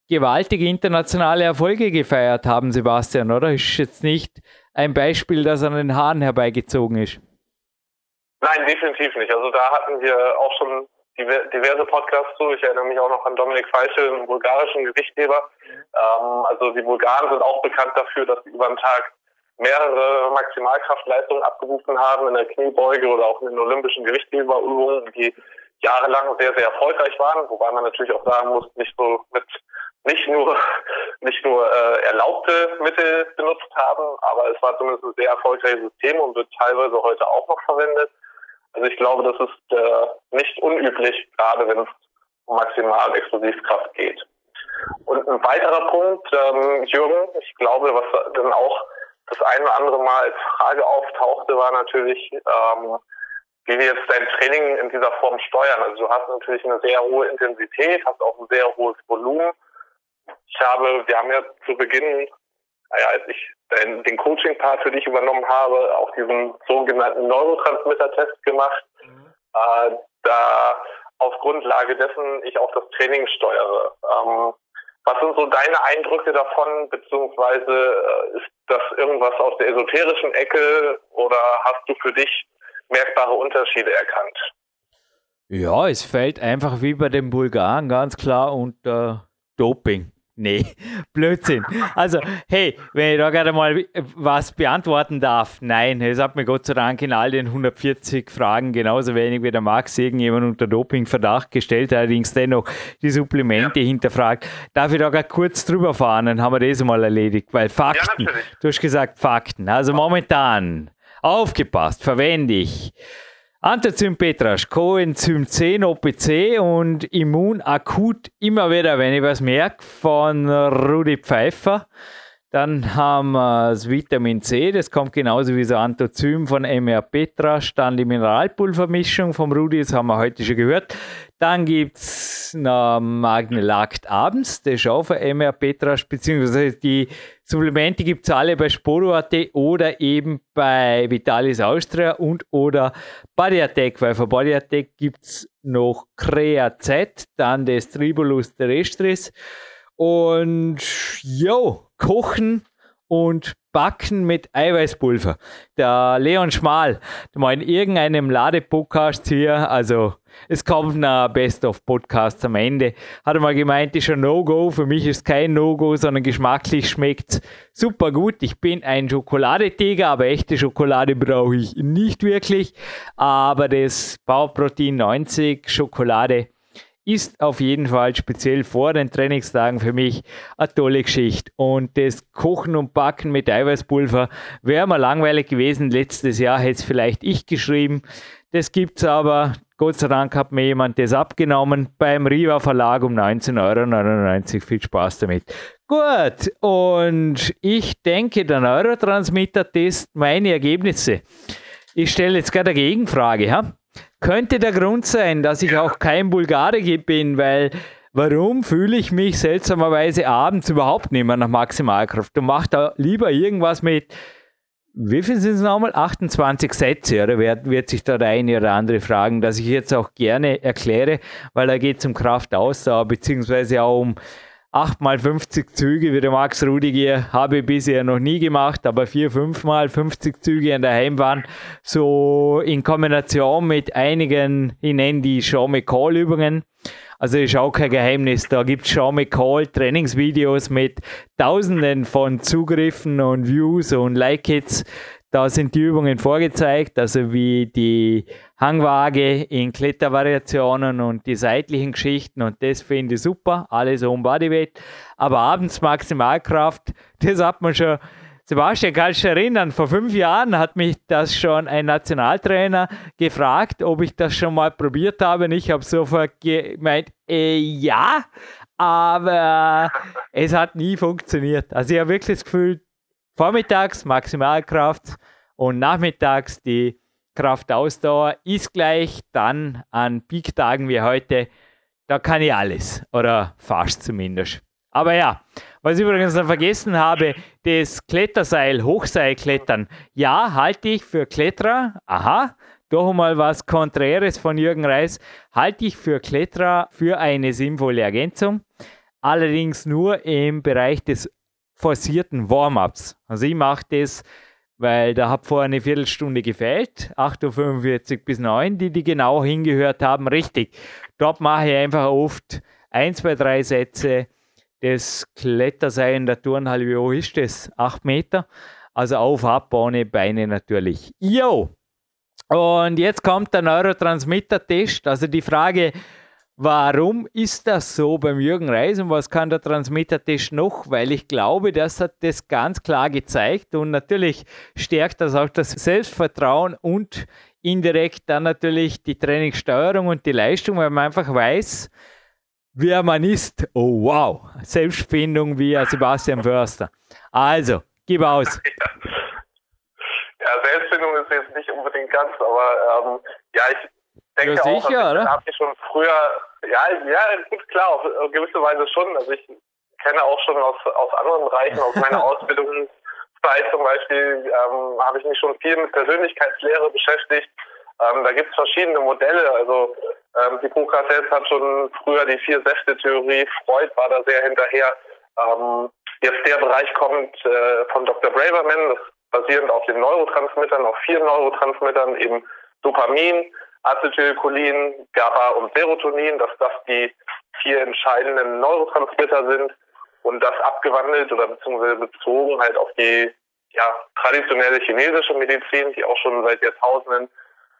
gewaltige internationale Erfolge gefeiert haben, Sebastian, oder? Ist jetzt nicht ein Beispiel, das an den Haaren herbeigezogen ist. Nein, definitiv nicht. Also da hatten wir auch schon diverse Podcasts zu. Ich erinnere mich auch noch an Dominik Feischl, einen bulgarischen Gewichtheber. Ähm, also die Bulgaren sind auch bekannt dafür, dass sie über den Tag mehrere Maximalkraftleistungen abgerufen haben in der Kniebeuge oder auch in den olympischen Gewichtheberübungen, die jahrelang sehr, sehr erfolgreich waren, wobei man natürlich auch sagen muss, nicht so mit nicht nur nicht nur äh, erlaubte Mittel benutzt haben, aber es war zumindest ein sehr erfolgreiches System und wird teilweise heute auch noch verwendet. Also ich glaube, das ist äh, nicht unüblich, gerade wenn es um maximal Explosivkraft geht. Und ein weiterer Punkt, ähm, Jürgen, ich glaube, was dann auch das eine oder andere Mal als Frage auftauchte, war natürlich, ähm, wie wir jetzt dein Training in dieser Form steuern. Also du hast natürlich eine sehr hohe Intensität, hast auch ein sehr hohes Volumen. Ich habe, wir haben ja zu Beginn, als ich den, den Coaching-Part für dich übernommen habe, auch diesen sogenannten Neurotransmitter-Test gemacht. Mhm. Äh, da auf Grundlage dessen ich auch das Training steuere. Ähm, was sind so deine Eindrücke davon, beziehungsweise äh, ist das irgendwas aus der esoterischen Ecke oder hast du für dich merkbare Unterschiede erkannt? Ja, es fällt einfach wie bei den Bulgaren ganz klar unter Doping. Nee, Blödsinn. Also, hey, wenn ich da gerade mal was beantworten darf, nein, es hat mir Gott sei Dank in all den 140 Fragen genauso wenig wie der Max irgendjemand unter Dopingverdacht gestellt, allerdings dennoch die Supplemente ja. hinterfragt. Darf ich da gerade kurz drüber fahren, dann haben wir das mal erledigt, weil Fakten, ja, du hast gesagt Fakten, also momentan, aufgepasst, verwende ich Antenzym Petrasch, Coenzym 10 OPC und Immun akut immer wieder, wenn ich was merke, von Rudi Pfeiffer. Dann haben wir das Vitamin C, das kommt genauso wie das Anthozym von MR Petrasch. Dann die Mineralpulvermischung vom Rudi, das haben wir heute schon gehört. Dann gibt es noch Magnelakt abends, das ist auch von MR Petrasch, beziehungsweise die Supplemente gibt es alle bei Sporo.at oder eben bei Vitalis Austria und oder Bodyatec, weil von Bodyatec gibt es noch Crea Z, dann das Tribulus terrestris und jo, kochen und backen mit Eiweißpulver. Der Leon Schmal, mal in irgendeinem Ladepodcast hier, also es kommt ein Best-of-Podcast am Ende, hat er mal gemeint, ist ein No-Go. Für mich ist kein No-Go, sondern geschmacklich schmeckt super gut. Ich bin ein Schokoladetäger, aber echte Schokolade brauche ich nicht wirklich. Aber das Bauprotein 90 Schokolade ist auf jeden Fall speziell vor den Trainingstagen für mich eine tolle Geschichte. Und das Kochen und Backen mit Eiweißpulver wäre mal langweilig gewesen. Letztes Jahr hätte es vielleicht ich geschrieben. Das gibt es aber. Gott sei Dank hat mir jemand das abgenommen beim Riva Verlag um 19,99 Euro. Viel Spaß damit. Gut, und ich denke, der Neurotransmitter-Test, meine Ergebnisse. Ich stelle jetzt gerade eine Gegenfrage. Ja? Könnte der Grund sein, dass ich auch kein Bulgare bin, weil warum fühle ich mich seltsamerweise abends überhaupt nicht mehr nach Maximalkraft und mache da lieber irgendwas mit, wie viel sind es nochmal? 28 Sätze, oder wird, wird sich da der eine oder andere fragen, dass ich jetzt auch gerne erkläre, weil da geht es um Kraftausdauer, beziehungsweise auch um 8 mal 50 Züge wie der Max Rudiger habe ich bisher noch nie gemacht, aber 4, 5 mal 50 Züge an der Heimbahn, so in Kombination mit einigen, ich nenne die Sean McCall Übungen. Also ist auch kein Geheimnis, da gibt es Sean McCall Trainingsvideos mit tausenden von Zugriffen und Views und Like-Hits. Da sind die Übungen vorgezeigt, also wie die Hangwaage in Klettervariationen und die seitlichen Geschichten und das finde ich super, alles um Bodyweight. Aber abends Maximalkraft, das hat man schon, Sebastian, kannst du dich erinnern, vor fünf Jahren hat mich das schon ein Nationaltrainer gefragt, ob ich das schon mal probiert habe und ich habe sofort gemeint, äh, ja, aber es hat nie funktioniert. Also ich habe wirklich das Gefühl, vormittags Maximalkraft und nachmittags die Kraftausdauer ist gleich dann an Peak-Tagen wie heute, da kann ich alles oder fast zumindest. Aber ja, was ich übrigens noch vergessen habe, das Kletterseil, Hochseilklettern, ja, halte ich für Kletterer, aha, doch mal was Konträres von Jürgen Reis, halte ich für Kletterer für eine sinnvolle Ergänzung, allerdings nur im Bereich des forcierten Warm-ups. Also ich mache das, weil da hat vorher eine Viertelstunde gefehlt, 8.45 Uhr bis 9, die die genau hingehört haben, richtig. Dort mache ich einfach oft ein, zwei, drei Sätze. Das Kletterseil in der Turnhalle, wie hoch ist das? 8 Meter. Also auf, ab, ohne Beine natürlich. Jo! Und jetzt kommt der Neurotransmitter-Test. Also die Frage, Warum ist das so beim Jürgen Reis und was kann der Transmitter-Test noch? Weil ich glaube, das hat das ganz klar gezeigt und natürlich stärkt das auch das Selbstvertrauen und indirekt dann natürlich die Trainingssteuerung und die Leistung, weil man einfach weiß, wer man ist. Oh wow, Selbstfindung wie Sebastian Förster. Also, gib aus. Ja, Selbstfindung ist jetzt nicht unbedingt ganz, aber ähm, ja, ich denke ja, sicher, auch, oder? habe ich schon früher, ja, ja, gut, klar, auf, auf gewisse Weise schon. Also ich kenne auch schon aus, aus anderen Bereichen, aus meiner Ausbildungszeit zum Beispiel, ähm, habe ich mich schon viel mit Persönlichkeitslehre beschäftigt. Ähm, da gibt es verschiedene Modelle. Also ähm, die Hippokrates hat schon früher die Vier-Säfte-Theorie, Freud war da sehr hinterher. Ähm, jetzt der Bereich kommt äh, von Dr. Braverman, das basierend auf den Neurotransmittern, auf vier Neurotransmittern, eben Dopamin, Acetylcholin, GABA und Serotonin, dass das die vier entscheidenden Neurotransmitter sind. und das abgewandelt oder beziehungsweise bezogen halt auf die ja, traditionelle chinesische Medizin, die auch schon seit Jahrtausenden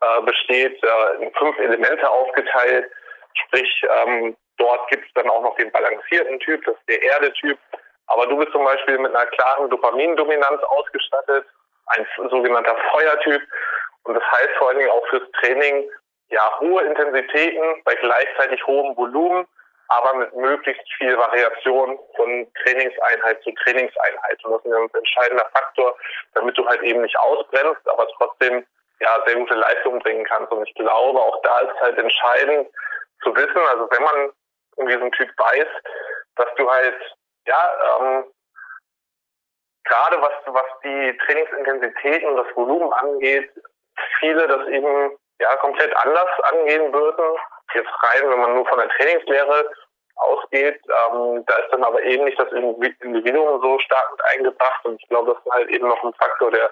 äh, besteht, äh, in fünf Elemente aufgeteilt. Sprich, ähm, dort gibt es dann auch noch den balancierten Typ, das ist der Erde-Typ. Aber du bist zum Beispiel mit einer klaren Dopamindominanz ausgestattet, ein sogenannter Feuertyp. Und das heißt vor allen Dingen auch fürs Training, ja, hohe Intensitäten bei gleichzeitig hohem Volumen, aber mit möglichst viel Variation von Trainingseinheit zu Trainingseinheit. Und das ist ein entscheidender Faktor, damit du halt eben nicht ausbrennst, aber trotzdem ja sehr gute Leistung bringen kannst. Und ich glaube, auch da ist halt entscheidend zu wissen, also wenn man in diesem Typ weiß, dass du halt ja ähm, gerade was was die Trainingsintensität und das Volumen angeht, viele das eben ja komplett anders angehen würden. Jetzt rein, wenn man nur von der Trainingslehre ausgeht, ähm, da ist dann aber eben nicht das Individuum so stark mit eingebracht und ich glaube, das ist halt eben noch ein Faktor, der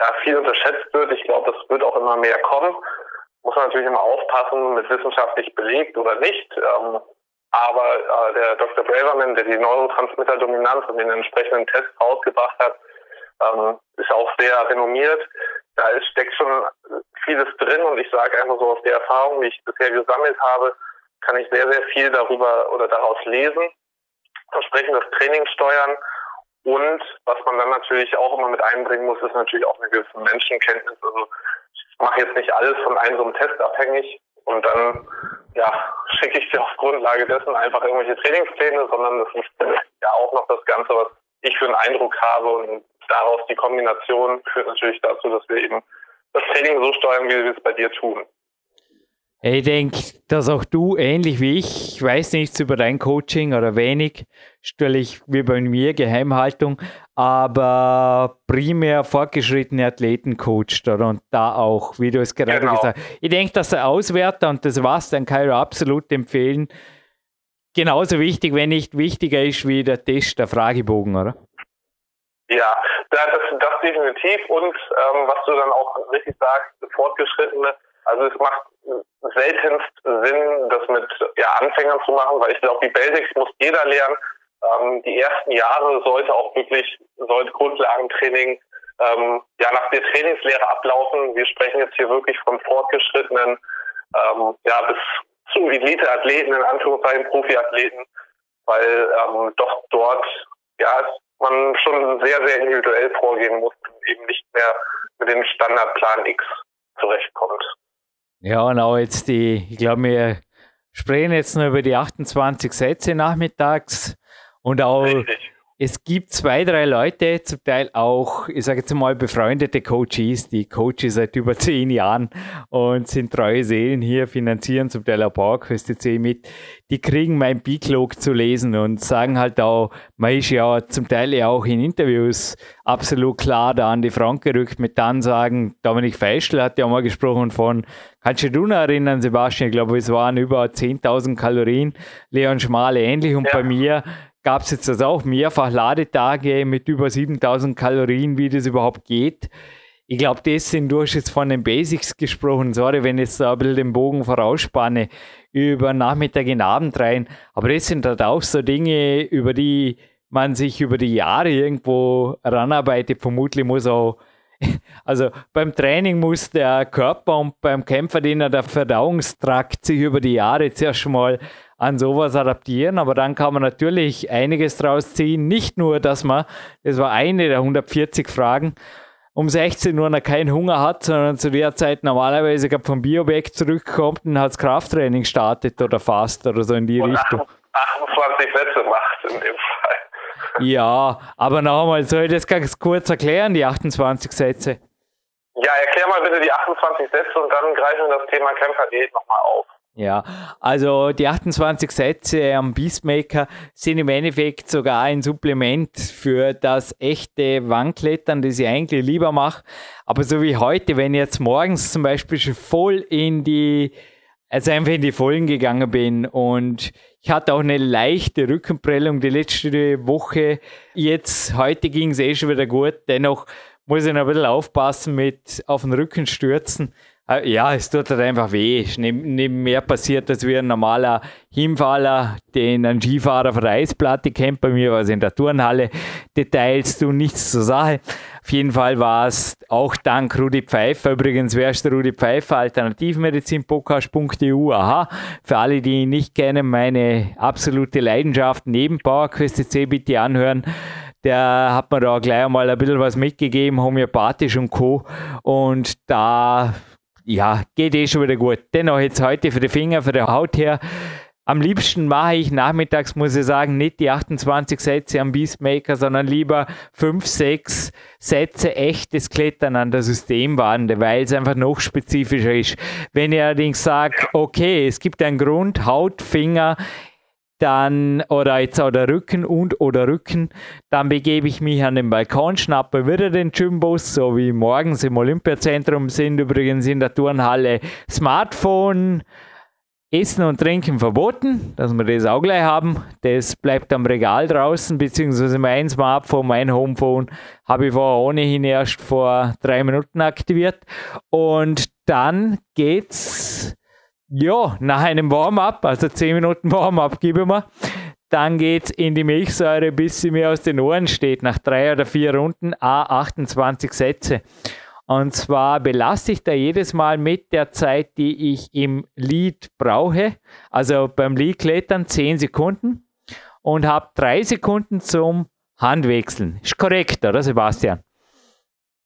ja, viel unterschätzt wird. Ich glaube, das wird auch immer mehr kommen. Muss man natürlich immer aufpassen, mit wissenschaftlich belegt oder nicht. Ähm, aber äh, der Dr. Braverman, der die Neurotransmitter-Dominanz und den entsprechenden Test rausgebracht hat, ähm, ist auch sehr renommiert. Da ist, steckt schon vieles drin und ich sage einfach so aus der Erfahrung, die ich bisher gesammelt habe, kann ich sehr, sehr viel darüber oder daraus lesen, entsprechendes Training steuern und was man dann natürlich auch immer mit einbringen muss, ist natürlich auch eine gewisse Menschenkenntnis. Also ich mache jetzt nicht alles von einem so einem Test abhängig und dann ja, schicke ich dir auf Grundlage dessen einfach irgendwelche Trainingspläne, sondern das ist ja auch noch das Ganze, was ich für einen Eindruck habe und daraus die Kombination führt natürlich dazu, dass wir eben das Training so steuern, wie wir es bei dir tun. Ich denke, dass auch du ähnlich wie ich, ich weiß nichts über dein Coaching oder wenig, stelle ich wie bei mir Geheimhaltung, aber primär fortgeschrittene Athleten coacht und da auch, wie du es gerade genau. gesagt hast. Ich denke, dass der Auswerter und das was dann Cairo absolut empfehlen, genauso wichtig, wenn nicht wichtiger ist wie der Test, der Fragebogen, oder? Ja, das, das definitiv und ähm, was du dann auch richtig sagst, fortgeschrittene, also es macht seltenst Sinn, das mit ja, Anfängern zu machen, weil ich glaube, die Basics muss jeder lernen. Ähm, die ersten Jahre sollte auch wirklich, sollte Grundlagentraining ähm, ja nach der Trainingslehre ablaufen. Wir sprechen jetzt hier wirklich von fortgeschrittenen, ähm, ja, bis zu Elite-Athleten, in Anführungszeichen Profi-Athleten, weil ähm, doch dort ja man schon sehr, sehr individuell vorgehen muss und eben nicht mehr mit dem Standardplan X zurechtkommt. Ja, und auch jetzt die, ich glaube, wir sprechen jetzt noch über die 28 Sätze nachmittags und auch Richtig es gibt zwei, drei Leute, zum Teil auch, ich sage jetzt mal, befreundete Coaches, die Coaches seit über zehn Jahren und sind treue Seelen hier, finanzieren zum Teil auch PowerQuest C mit. Die kriegen mein B-Clog zu lesen und sagen halt auch, man ist ja zum Teil ja auch in Interviews absolut klar da an die Front gerückt mit dann sagen, Dominik Feischl hat ja mal gesprochen von, kannst du dich noch erinnern, Sebastian, ich glaube, es waren über 10.000 Kalorien, Leon Schmale ähnlich und ja. bei mir gab es jetzt also auch mehrfach Ladetage mit über 7000 Kalorien, wie das überhaupt geht. Ich glaube, das sind, du hast jetzt von den Basics gesprochen, sorry, wenn ich jetzt da ein bisschen den Bogen vorausspanne, über Nachmittag in Abend rein. Aber das sind halt auch so Dinge, über die man sich über die Jahre irgendwo ranarbeitet. Vermutlich muss auch, also beim Training muss der Körper und beim Kämpferdiener der Verdauungstrakt sich über die Jahre zuerst mal an sowas adaptieren, aber dann kann man natürlich einiges draus ziehen. Nicht nur, dass man, das war eine der 140 Fragen, um 16 Uhr noch keinen Hunger hat, sondern zu der Zeit normalerweise vom Bioback zurückkommt und hat das Krafttraining startet oder fast oder so in die und Richtung. 28 Sätze macht in dem Fall. Ja, aber nochmal, soll ich das ganz kurz erklären, die 28 Sätze? Ja, erklär mal bitte die 28 Sätze und dann greifen wir das Thema Kämpferdiät nochmal auf. Ja, also die 28 Sätze am Beastmaker sind im Endeffekt sogar ein Supplement für das echte Wandklettern, das ich eigentlich lieber mache. Aber so wie heute, wenn ich jetzt morgens zum Beispiel schon voll in die, also einfach in die Vollen gegangen bin und ich hatte auch eine leichte Rückenprellung die letzte Woche. Jetzt, heute ging es eh schon wieder gut. Dennoch muss ich noch ein bisschen aufpassen mit auf den Rücken stürzen. Äh, ja, es tut halt einfach weh. Neben, neben mehr passiert, als wie ein normaler Hinfaller, den ein Skifahrer von der Eisplatte kennt. Bei mir war es in der Turnhalle. Details tun nichts zur Sache. Auf jeden Fall war es auch dank Rudi Pfeiffer. Übrigens, wer ist der Rudi Pfeiffer? Alternativmedizinpodcast.eu. Aha. Für alle, die ihn nicht kennen, meine absolute Leidenschaft neben PowerQuest C bitte anhören der hat mir da gleich einmal ein bisschen was mitgegeben, homöopathisch und Co. Und da ja, geht eh schon wieder gut. Dennoch jetzt heute für die Finger, für die Haut her. Am liebsten mache ich nachmittags, muss ich sagen, nicht die 28 Sätze am Beastmaker, sondern lieber 5, 6 Sätze echtes Klettern an der Systemwand, weil es einfach noch spezifischer ist. Wenn ich allerdings sage, okay, es gibt einen Grund, Haut, Finger, dann oder jetzt oder Rücken und oder Rücken, dann begebe ich mich an den Balkon, schnappe wieder den Gymbus, so wie morgens im Olympiazentrum sind übrigens in der Turnhalle Smartphone, Essen und Trinken verboten, dass wir das auch gleich haben. Das bleibt am Regal draußen, beziehungsweise mein Smartphone, mein Homephone, habe ich vorher ohnehin erst vor drei Minuten aktiviert. Und dann geht's ja, nach einem Warm-up, also 10 Minuten Warm-up gebe wir, dann geht es in die Milchsäure, bis sie mir aus den Ohren steht, nach drei oder vier Runden, A28 Sätze. Und zwar belasse ich da jedes Mal mit der Zeit, die ich im Lied brauche. Also beim Lied klettern 10 Sekunden und habe 3 Sekunden zum Handwechseln. Ist korrekt, oder Sebastian?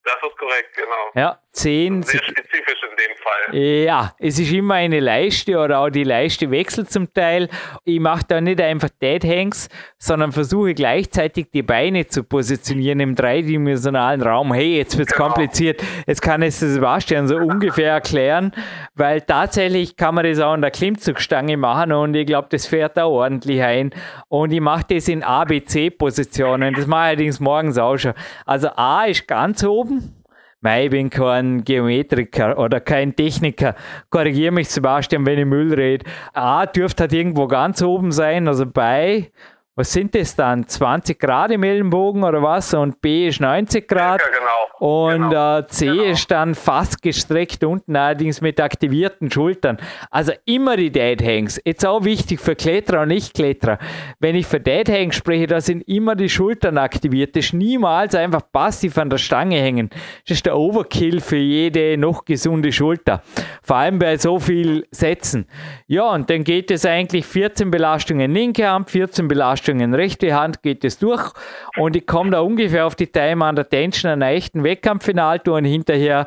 Das ist korrekt, genau. Ja, 10 Sehr spezifisch in dem Fall. Ja, es ist immer eine Leiste oder auch die Leiste wechselt zum Teil. Ich mache da nicht einfach Dead Hangs, sondern versuche gleichzeitig die Beine zu positionieren im dreidimensionalen Raum. Hey, jetzt wird es genau. kompliziert. Jetzt kann es Sebastian so ungefähr erklären, weil tatsächlich kann man das auch an der Klimmzugstange machen und ich glaube, das fährt da ordentlich ein. Und ich mache das in A-B-C-Positionen. Das mache ich allerdings morgens auch schon. Also A ist ganz oben Mei, ich bin kein Geometriker oder kein Techniker. Korrigiere mich, Sebastian, wenn ich Müll rede. A dürfte halt irgendwo ganz oben sein, also bei, was sind das dann? 20 Grad im Ellenbogen oder was? Und B ist 90 Grad. Ja, genau. Und genau. Äh, C genau. ist dann fast gestreckt unten, allerdings mit aktivierten Schultern. Also immer die Dead Hangs. Jetzt auch wichtig für Kletterer und Nicht-Kletterer. Wenn ich für Dead Hangs spreche, da sind immer die Schultern aktiviert. Das ist niemals einfach passiv an der Stange hängen. Das ist der Overkill für jede noch gesunde Schulter. Vor allem bei so viel Sätzen. Ja, und dann geht es eigentlich 14 Belastungen linke Hand, 14 Belastungen rechte Hand geht es durch. Und ich komme da ungefähr auf die Time an der Tension einer echten Wettkampffinaltour und hinterher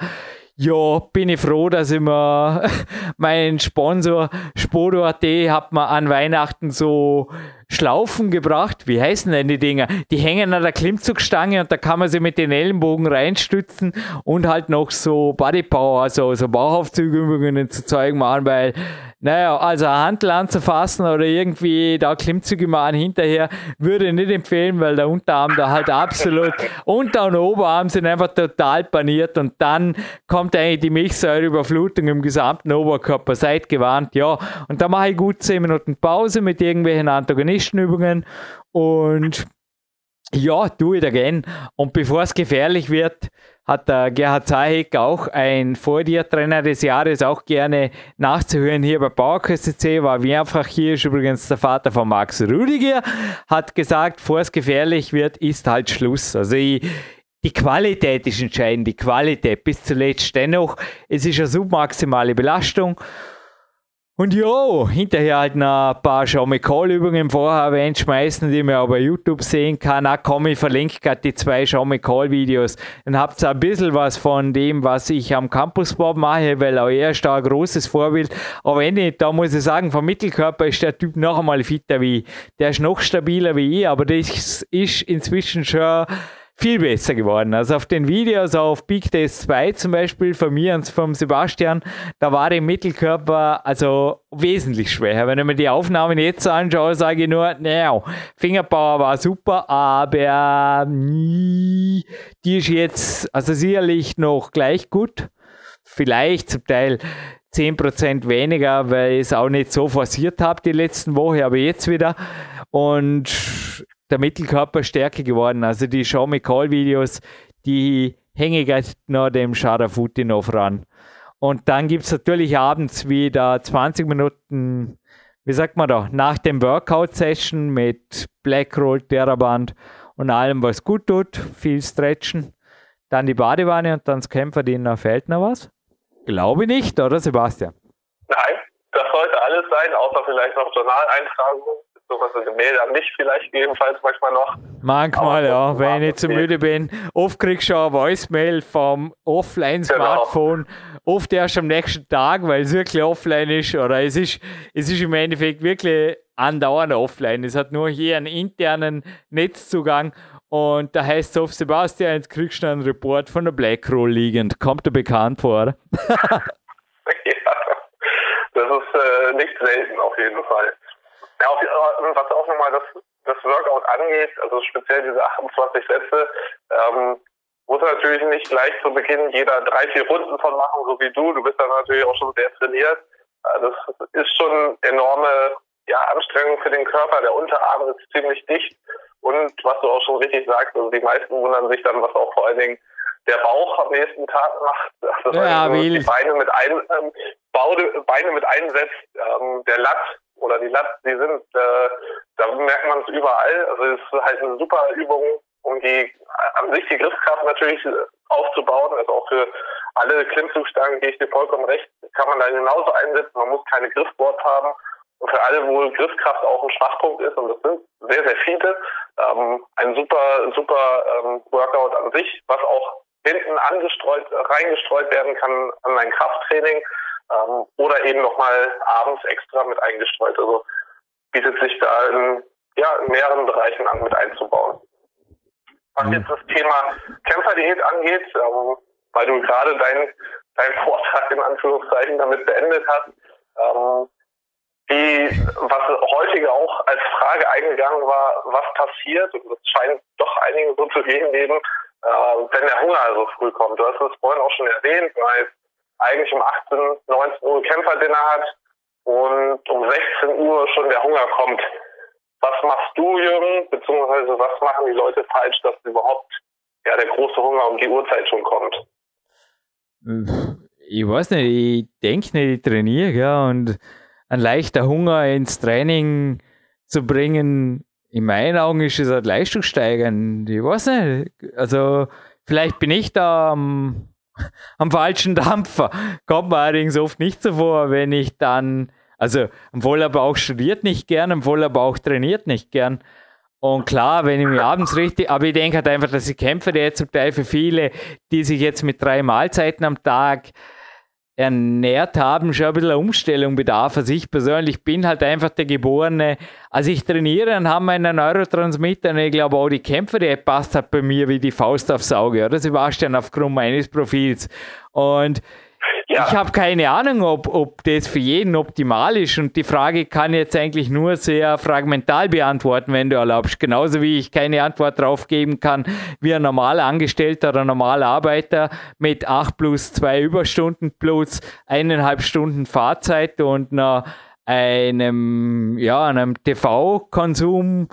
ja, bin ich froh, dass ich mir meinen Sponsor Spodo.at hat mir an Weihnachten so Schlaufen gebracht. Wie heißen denn die Dinger? Die hängen an der Klimmzugstange und da kann man sie mit den Ellenbogen reinstützen und halt noch so Bodypower, also so Bauchaufzügübungen zu zeigen machen, weil naja, also Handel anzufassen oder irgendwie da Klimmzüge machen hinterher, würde ich nicht empfehlen, weil der Unterarm da halt absolut, Unter- und Oberarm sind einfach total paniert und dann kommt eigentlich die Milchsäureüberflutung im gesamten Oberkörper. Seid gewarnt, ja. Und da mache ich gut 10 Minuten Pause mit irgendwelchen Antagonistenübungen und ja, do it again. Und bevor es gefährlich wird, hat der Gerhard Zahek auch ein Vordir-Trainer des Jahres auch gerne nachzuhören hier bei PowerQuest war mehrfach hier, ist übrigens der Vater von Max Rudiger, hat gesagt, bevor es gefährlich wird, ist halt Schluss. Also ich, die Qualität ist entscheidend, die Qualität bis zuletzt. Dennoch, es ist eine submaximale Belastung und ja, hinterher halt noch ein paar Show Call Übungen vorher erwähnt schmeißen, die man auch bei YouTube sehen kann. Auch komm, ich verlinke gerade die zwei Show Call Videos. Dann habt ihr ein bisschen was von dem, was ich am Campus Bob mache, weil auch er ist da ein großes Vorbild. Aber wenn ich, da muss ich sagen, vom Mittelkörper ist der Typ noch einmal fitter wie ich. Der ist noch stabiler wie ich, aber das ist inzwischen schon viel besser geworden. Also auf den Videos auf Big Test 2 zum Beispiel von mir und vom Sebastian, da war der Mittelkörper also wesentlich schwächer. Wenn ich mir die Aufnahmen jetzt anschaue, sage ich nur, naja, Fingerpower war super, aber die ist jetzt also sicherlich noch gleich gut. Vielleicht zum Teil 10% weniger, weil ich es auch nicht so forciert habe die letzten Woche, aber jetzt wieder. Und der Mittelkörper stärker geworden. Also die Show McCall Videos, die hänge ich noch dem Sharafutinov ran. Und dann gibt es natürlich abends wieder 20 Minuten, wie sagt man da, nach dem Workout-Session mit Blackroll, Theraband und allem, was gut tut, viel Stretchen. Dann die Badewanne und dann das Kämpferdiener. Fällt noch was? Glaube nicht, oder Sebastian? Nein, das sollte alles sein, außer vielleicht noch Journaleintragungen sowas in Gemälde an mich vielleicht gegebenenfalls manchmal noch. Manchmal, ja, wenn ich zu müde bin. Oft kriegst du schon eine Voicemail vom Offline-Smartphone, genau. oft erst am nächsten Tag, weil es wirklich offline ist. Oder es ist, es ist im Endeffekt wirklich andauernd offline. Es hat nur hier einen internen Netzzugang. Und da heißt es oft, Sebastian, jetzt kriegst du einen Report von der Blackroll liegend. Kommt dir bekannt vor? ja, das ist äh, nicht selten auf jeden Fall. Ja, auf, äh, was auch nochmal das, das Workout angeht, also speziell diese 28 Sätze, ähm, muss natürlich nicht gleich zu Beginn jeder drei, vier Runden von machen, so wie du. Du bist dann natürlich auch schon sehr trainiert. Äh, das ist schon enorme ja, Anstrengung für den Körper. Der Unterarm ist ziemlich dicht. Und was du auch schon richtig sagst, also die meisten wundern sich dann, was auch vor allen Dingen der Bauch am nächsten Tag macht. Das ja, heißt, die Beine mit, ein, ähm, Beine mit einsetzt, ähm, der Lat oder die Lat, die sind, äh, da merkt man es überall. Also es ist halt eine super Übung, um die an sich die Griffkraft natürlich aufzubauen. Also auch für alle Klimmzugstangen gehe ich dir vollkommen recht, kann man da genauso einsetzen. Man muss keine Griffboards haben. Und für alle, wo Griffkraft auch ein Schwachpunkt ist, und das sind sehr, sehr viele, ähm, ein super, super ähm, Workout an sich, was auch hinten angestreut, reingestreut werden kann an ein Krafttraining ähm, oder eben nochmal abends extra mit eingestreut. Also bietet sich da in, ja, in mehreren Bereichen an mit einzubauen. Was mhm. jetzt das Thema Kämpferdiät angeht, ähm, weil du gerade deinen dein Vortrag in Anführungszeichen damit beendet hast, ähm, die, was häufig auch als Frage eingegangen war, was passiert, und das scheint doch einigen so zu gehen eben, äh, wenn der Hunger so früh kommt. Du hast es vorhin auch schon erwähnt, weil eigentlich um 18, 19 Uhr Kämpferdinner hat und um 16 Uhr schon der Hunger kommt. Was machst du, Jürgen, beziehungsweise was machen die Leute falsch, dass überhaupt ja, der große Hunger um die Uhrzeit schon kommt? Ich weiß nicht, ich denke nicht, ich trainiere, ja, und ein leichter Hunger ins Training zu bringen, in meinen Augen ist es halt leistungssteigernd. Ich weiß nicht, also vielleicht bin ich da am am falschen Dampfer. Kommt mir allerdings oft nicht so vor, wenn ich dann, also am voller Bauch studiert nicht gern, am voller Bauch trainiert nicht gern. Und klar, wenn ich mich abends richtig, aber ich denke halt einfach, dass ich kämpfe, der zum Teil für viele, die sich jetzt mit drei Mahlzeiten am Tag ernährt haben, schon ein bisschen Umstellung bedarf. Also ich persönlich bin halt einfach der Geborene. Als ich trainiere, dann haben wir einen Neurotransmitter und ich glaube auch die Kämpfer, die passt halt bei mir wie die Faust aufs Auge, oder Sebastian, aufgrund meines Profils. Und ja. Ich habe keine Ahnung, ob, ob das für jeden optimal ist. Und die Frage kann ich jetzt eigentlich nur sehr fragmental beantworten, wenn du erlaubst. Genauso wie ich keine Antwort darauf geben kann, wie ein normaler Angestellter oder normaler Arbeiter mit 8 plus 2 Überstunden plus eineinhalb Stunden Fahrzeit und einer, einem, ja, einem TV-Konsum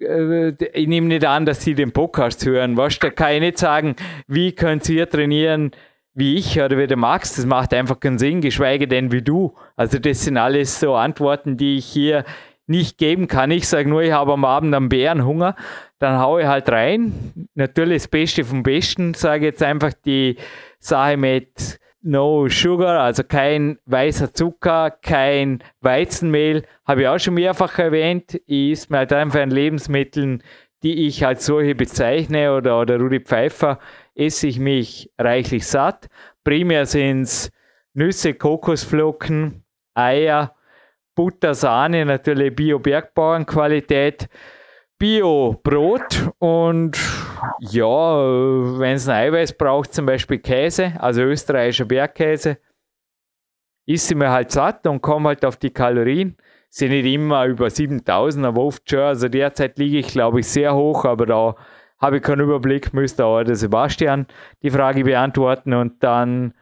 äh, ich nehme nicht an, dass sie den Podcast hören. Was, da kann ich nicht sagen, wie könnt ihr trainieren, wie ich oder wie der Max, das macht einfach keinen Sinn, geschweige denn wie du. Also das sind alles so Antworten, die ich hier nicht geben kann. Ich sage nur, ich habe am Abend einen Bärenhunger, dann haue ich halt rein. Natürlich das Beste vom Besten, sage jetzt einfach die Sache mit No Sugar, also kein weißer Zucker, kein Weizenmehl, habe ich auch schon mehrfach erwähnt. Esse mir halt einfach an Lebensmitteln, die ich als solche bezeichne oder, oder Rudi Pfeiffer esse ich mich reichlich satt. Primär sind es Nüsse, Kokosflocken, Eier, Butter, Sahne, natürlich Bio-Bergbauernqualität, Bio-Brot und ja, wenn es ein Eiweiß braucht, zum Beispiel Käse, also österreichischer Bergkäse, isst sie mir halt satt und komme halt auf die Kalorien. Sind nicht immer über 7000, aber oft schon. Also derzeit liege ich, glaube ich, sehr hoch, aber da habe ich keinen Überblick, müsste auch der Sebastian die Frage beantworten und dann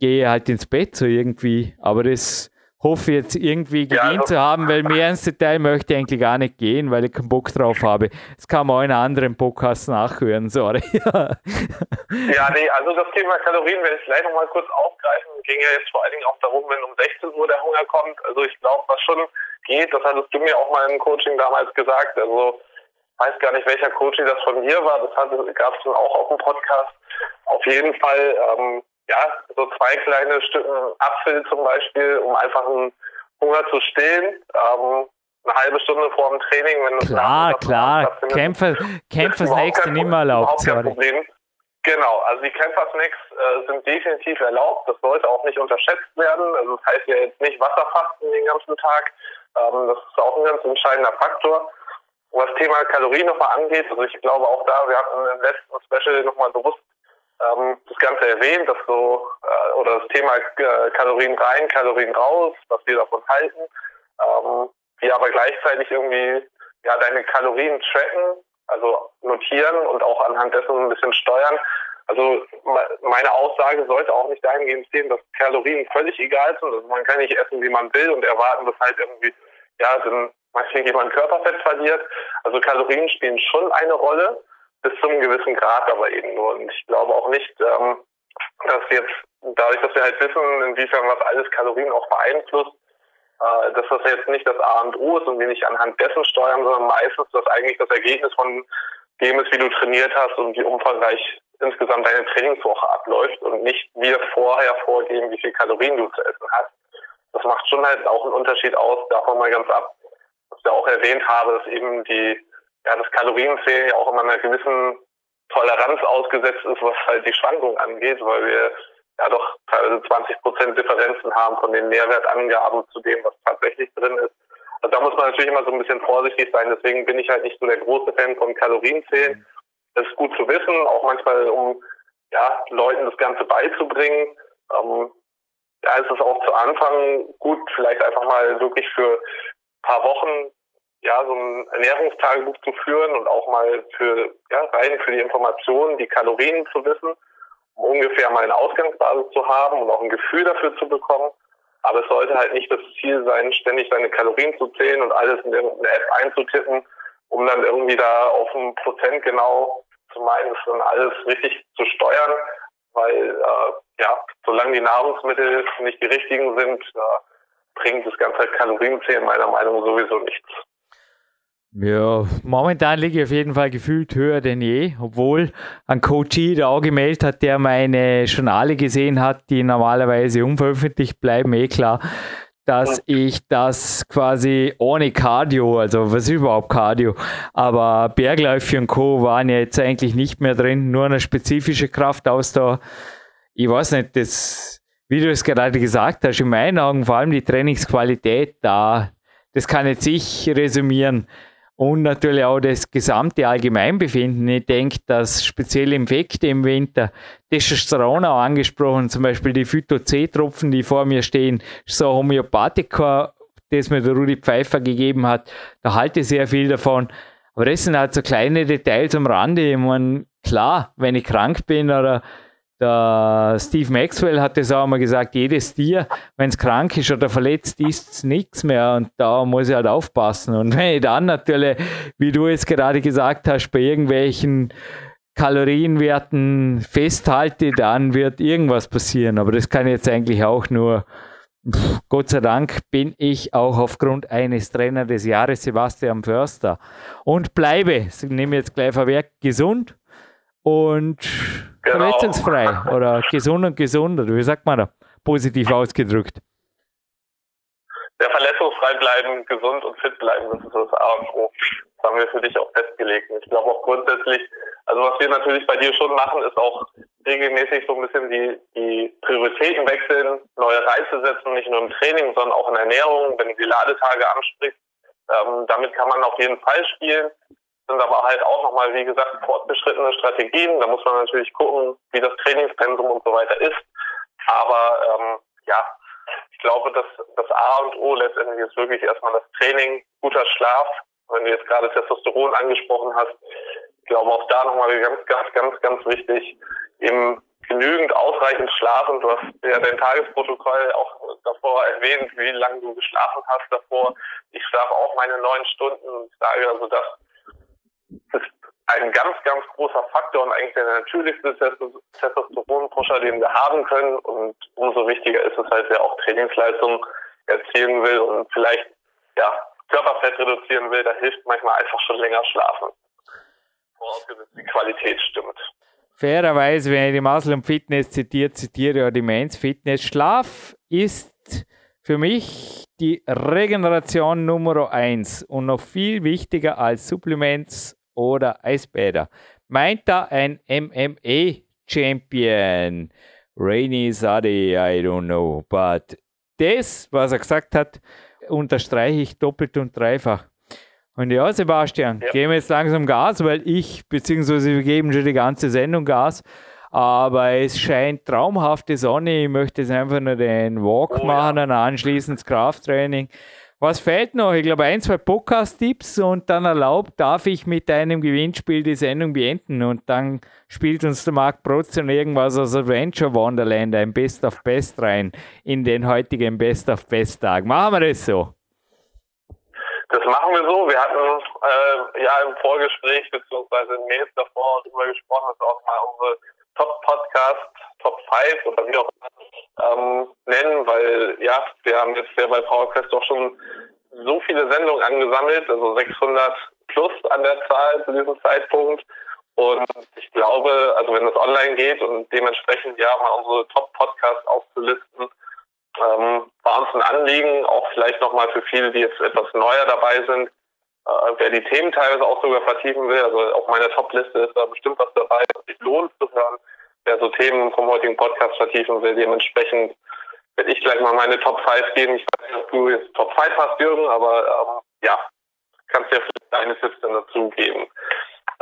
gehe ich halt ins Bett so irgendwie. Aber das hoffe jetzt irgendwie gedient ja, zu haben, weil mehr ins Detail möchte ich eigentlich gar nicht gehen, weil ich keinen Bock drauf habe. Das kann man auch in anderen Podcasts nachhören, sorry. ja, nee, also das Thema Kalorien werde ich gleich nochmal kurz aufgreifen. Ging ja jetzt vor allen Dingen auch darum, wenn um 16 Uhr der Hunger kommt. Also ich glaube, was schon geht, das hattest du mir auch mal im Coaching damals gesagt. Also ich weiß gar nicht, welcher Coaching das von mir war. Das gab es dann auch auf dem Podcast. Auf jeden Fall ähm, ja, so zwei kleine Stücken Apfel zum Beispiel, um einfach einen Hunger zu stillen. Ähm, eine halbe Stunde vor dem Training, wenn du Klar, klar. Kämpfer, Kämpfer-Snacks sind immer erlaubt. Problem. Genau, also die Kämpfer-Snacks äh, sind definitiv erlaubt. Das sollte auch nicht unterschätzt werden. Also das heißt ja jetzt nicht Wasserfasten den ganzen Tag. Ähm, das ist auch ein ganz entscheidender Faktor. Was Thema Kalorien nochmal angeht, also ich glaube auch da, wir hatten im letzten Special nochmal bewusst ähm, das Ganze erwähnt, dass so, äh, oder das Thema äh, Kalorien rein, Kalorien raus, was wir davon halten, ähm, die aber gleichzeitig irgendwie ja deine Kalorien tracken, also notieren und auch anhand dessen ein bisschen steuern. Also meine Aussage sollte auch nicht dahingehend stehen, dass Kalorien völlig egal sind. Also man kann nicht essen, wie man will und erwarten, dass halt irgendwie, ja, dann manchmal jemand Körperfett verliert. Also Kalorien spielen schon eine Rolle bis zu einem gewissen Grad aber eben nur. Und ich glaube auch nicht, ähm, dass jetzt, dadurch, dass wir halt wissen, inwiefern was alles Kalorien auch beeinflusst, äh, dass das jetzt nicht das A und O ist und wir nicht anhand dessen steuern, sondern meistens das eigentlich das Ergebnis von dem ist, wie du trainiert hast und wie umfangreich insgesamt deine Trainingswoche abläuft und nicht wir vorher vorgeben, wie viel Kalorien du zu essen hast. Das macht schon halt auch einen Unterschied aus, davon mal ganz ab, was ich ja auch erwähnt habe, dass eben die ja, das Kalorienzählen ja auch immer einer gewissen Toleranz ausgesetzt ist, was halt die Schwankung angeht, weil wir ja doch teilweise 20 Prozent Differenzen haben von den Nährwertangaben zu dem, was tatsächlich drin ist. Also da muss man natürlich immer so ein bisschen vorsichtig sein. Deswegen bin ich halt nicht so der große Fan von Kalorienzählen. Das ist gut zu wissen, auch manchmal um ja, Leuten das Ganze beizubringen. Ähm, da ist es auch zu Anfang gut, vielleicht einfach mal wirklich für paar Wochen ja, so ein Ernährungstagebuch zu führen und auch mal für, ja, rein für die Informationen, die Kalorien zu wissen, um ungefähr mal eine Ausgangsbasis zu haben und auch ein Gefühl dafür zu bekommen. Aber es sollte halt nicht das Ziel sein, ständig seine Kalorien zu zählen und alles in eine App einzutippen, um dann irgendwie da auf ein Prozent genau zu meinen, das dann alles richtig zu steuern, weil äh, ja, solange die Nahrungsmittel nicht die richtigen sind, äh, bringt das ganze Kalorienzählen meiner Meinung nach sowieso nichts. Ja, momentan liege ich auf jeden Fall gefühlt höher denn je, obwohl ein Coachie da auch gemeldet hat, der meine Journale gesehen hat, die normalerweise unveröffentlicht bleiben, eh klar, dass ich das quasi ohne Cardio, also was ist überhaupt Cardio, aber Bergläufe und Co. waren ja jetzt eigentlich nicht mehr drin, nur eine spezifische Kraftausdauer. Ich weiß nicht, das, wie du es gerade gesagt hast, in meinen Augen vor allem die Trainingsqualität da, das kann jetzt ich resümieren und natürlich auch das gesamte Allgemeinbefinden. Ich denke, dass speziell Infekte im Winter, Testosteron auch angesprochen, zum Beispiel die Phyto-C-Tropfen, die vor mir stehen, so Homöopathika, das mir der Rudi Pfeiffer gegeben hat, da halte ich sehr viel davon. Aber das sind halt so kleine Details am Rande. Ich meine, klar, wenn ich krank bin oder der Steve Maxwell hat es auch mal gesagt, jedes Tier, wenn es krank ist oder verletzt, isst es nichts mehr und da muss ich halt aufpassen. Und wenn ich dann natürlich, wie du es gerade gesagt hast, bei irgendwelchen Kalorienwerten festhalte, dann wird irgendwas passieren. Aber das kann jetzt eigentlich auch nur, Gott sei Dank bin ich auch aufgrund eines Trainer des Jahres, Sebastian Förster, und bleibe, ich nehme jetzt gleich vorweg, gesund und genau. verletzungsfrei oder gesund und gesund, oder wie sagt man da? Positiv ausgedrückt. Ja, verletzungsfrei bleiben, gesund und fit bleiben, das ist das A und O. Das haben wir für dich auch festgelegt. Ich glaube auch grundsätzlich, also was wir natürlich bei dir schon machen, ist auch regelmäßig so ein bisschen die, die Prioritäten wechseln, neue Reize setzen, nicht nur im Training, sondern auch in Ernährung, wenn du die Ladetage ansprichst. Ähm, damit kann man auf jeden Fall spielen sind aber halt auch nochmal, wie gesagt, fortgeschrittene Strategien. Da muss man natürlich gucken, wie das Trainingspensum und so weiter ist. Aber ähm, ja, ich glaube, dass das A und O letztendlich ist wirklich erstmal das Training, guter Schlaf. Wenn du jetzt gerade Testosteron angesprochen hast, ich glaube auch da nochmal ganz, ganz, ganz, ganz wichtig, eben genügend ausreichend schlafen. Du hast ja dein Tagesprotokoll auch davor erwähnt, wie lange du geschlafen hast davor. Ich schlafe auch meine neun Stunden und sage also, das ist ein ganz, ganz großer Faktor und eigentlich der natürlichste Testosteronpusher, den wir haben können. Und umso wichtiger ist es halt, wer auch Trainingsleistung erzielen will und vielleicht ja, Körperfett reduzieren will, da hilft manchmal einfach schon länger schlafen. Vorausgesetzt die Qualität stimmt. Fairerweise, wenn ich die Muscle und Fitness zitiere, zitiere ja die Men's Fitness. Schlaf ist für mich die Regeneration Nummer eins und noch viel wichtiger als Supplements oder Eisbäder. Meint da ein MMA-Champion? Rainy Sadi, I don't know. But das, was er gesagt hat, unterstreiche ich doppelt und dreifach. Und ja, Sebastian, ja. geben wir jetzt langsam Gas, weil ich, beziehungsweise wir geben schon die ganze Sendung Gas, aber es scheint traumhafte Sonne. Ich möchte jetzt einfach nur den Walk oh, machen ja. und anschließend das Krafttraining. Was fehlt noch? Ich glaube, ein, zwei Podcast-Tipps und dann erlaubt, darf ich mit einem Gewinnspiel die Sendung beenden und dann spielt uns der Marc Protzen irgendwas aus Adventure Wonderland, ein Best of Best rein in den heutigen Best of Best Tag. Machen wir das so? Das machen wir so. Wir hatten äh, ja im Vorgespräch beziehungsweise in Mails davor darüber gesprochen, dass auch mal unsere Top-Podcast, Top 5 oder wie auch immer ähm, nennen, weil ja, wir haben jetzt ja bei PowerQuest auch schon so viele Sendungen angesammelt, also 600 plus an der Zahl zu diesem Zeitpunkt. Und ich glaube, also wenn das online geht und dementsprechend ja mal unsere Top-Podcasts aufzulisten, ähm, war uns ein Anliegen, auch vielleicht nochmal für viele, die jetzt etwas neuer dabei sind, äh, wer die Themen teilweise auch sogar vertiefen will, also auf meiner Top-Liste ist da bestimmt was dabei, was sich lohnt zu hören, wer so Themen vom heutigen Podcast vertiefen will, dementsprechend werde ich gleich mal meine Top 5 geben. Ich weiß nicht, ob du jetzt Top 5 hast, Jürgen, aber ähm, ja, kannst ja vielleicht deine Tipps dann dazu geben.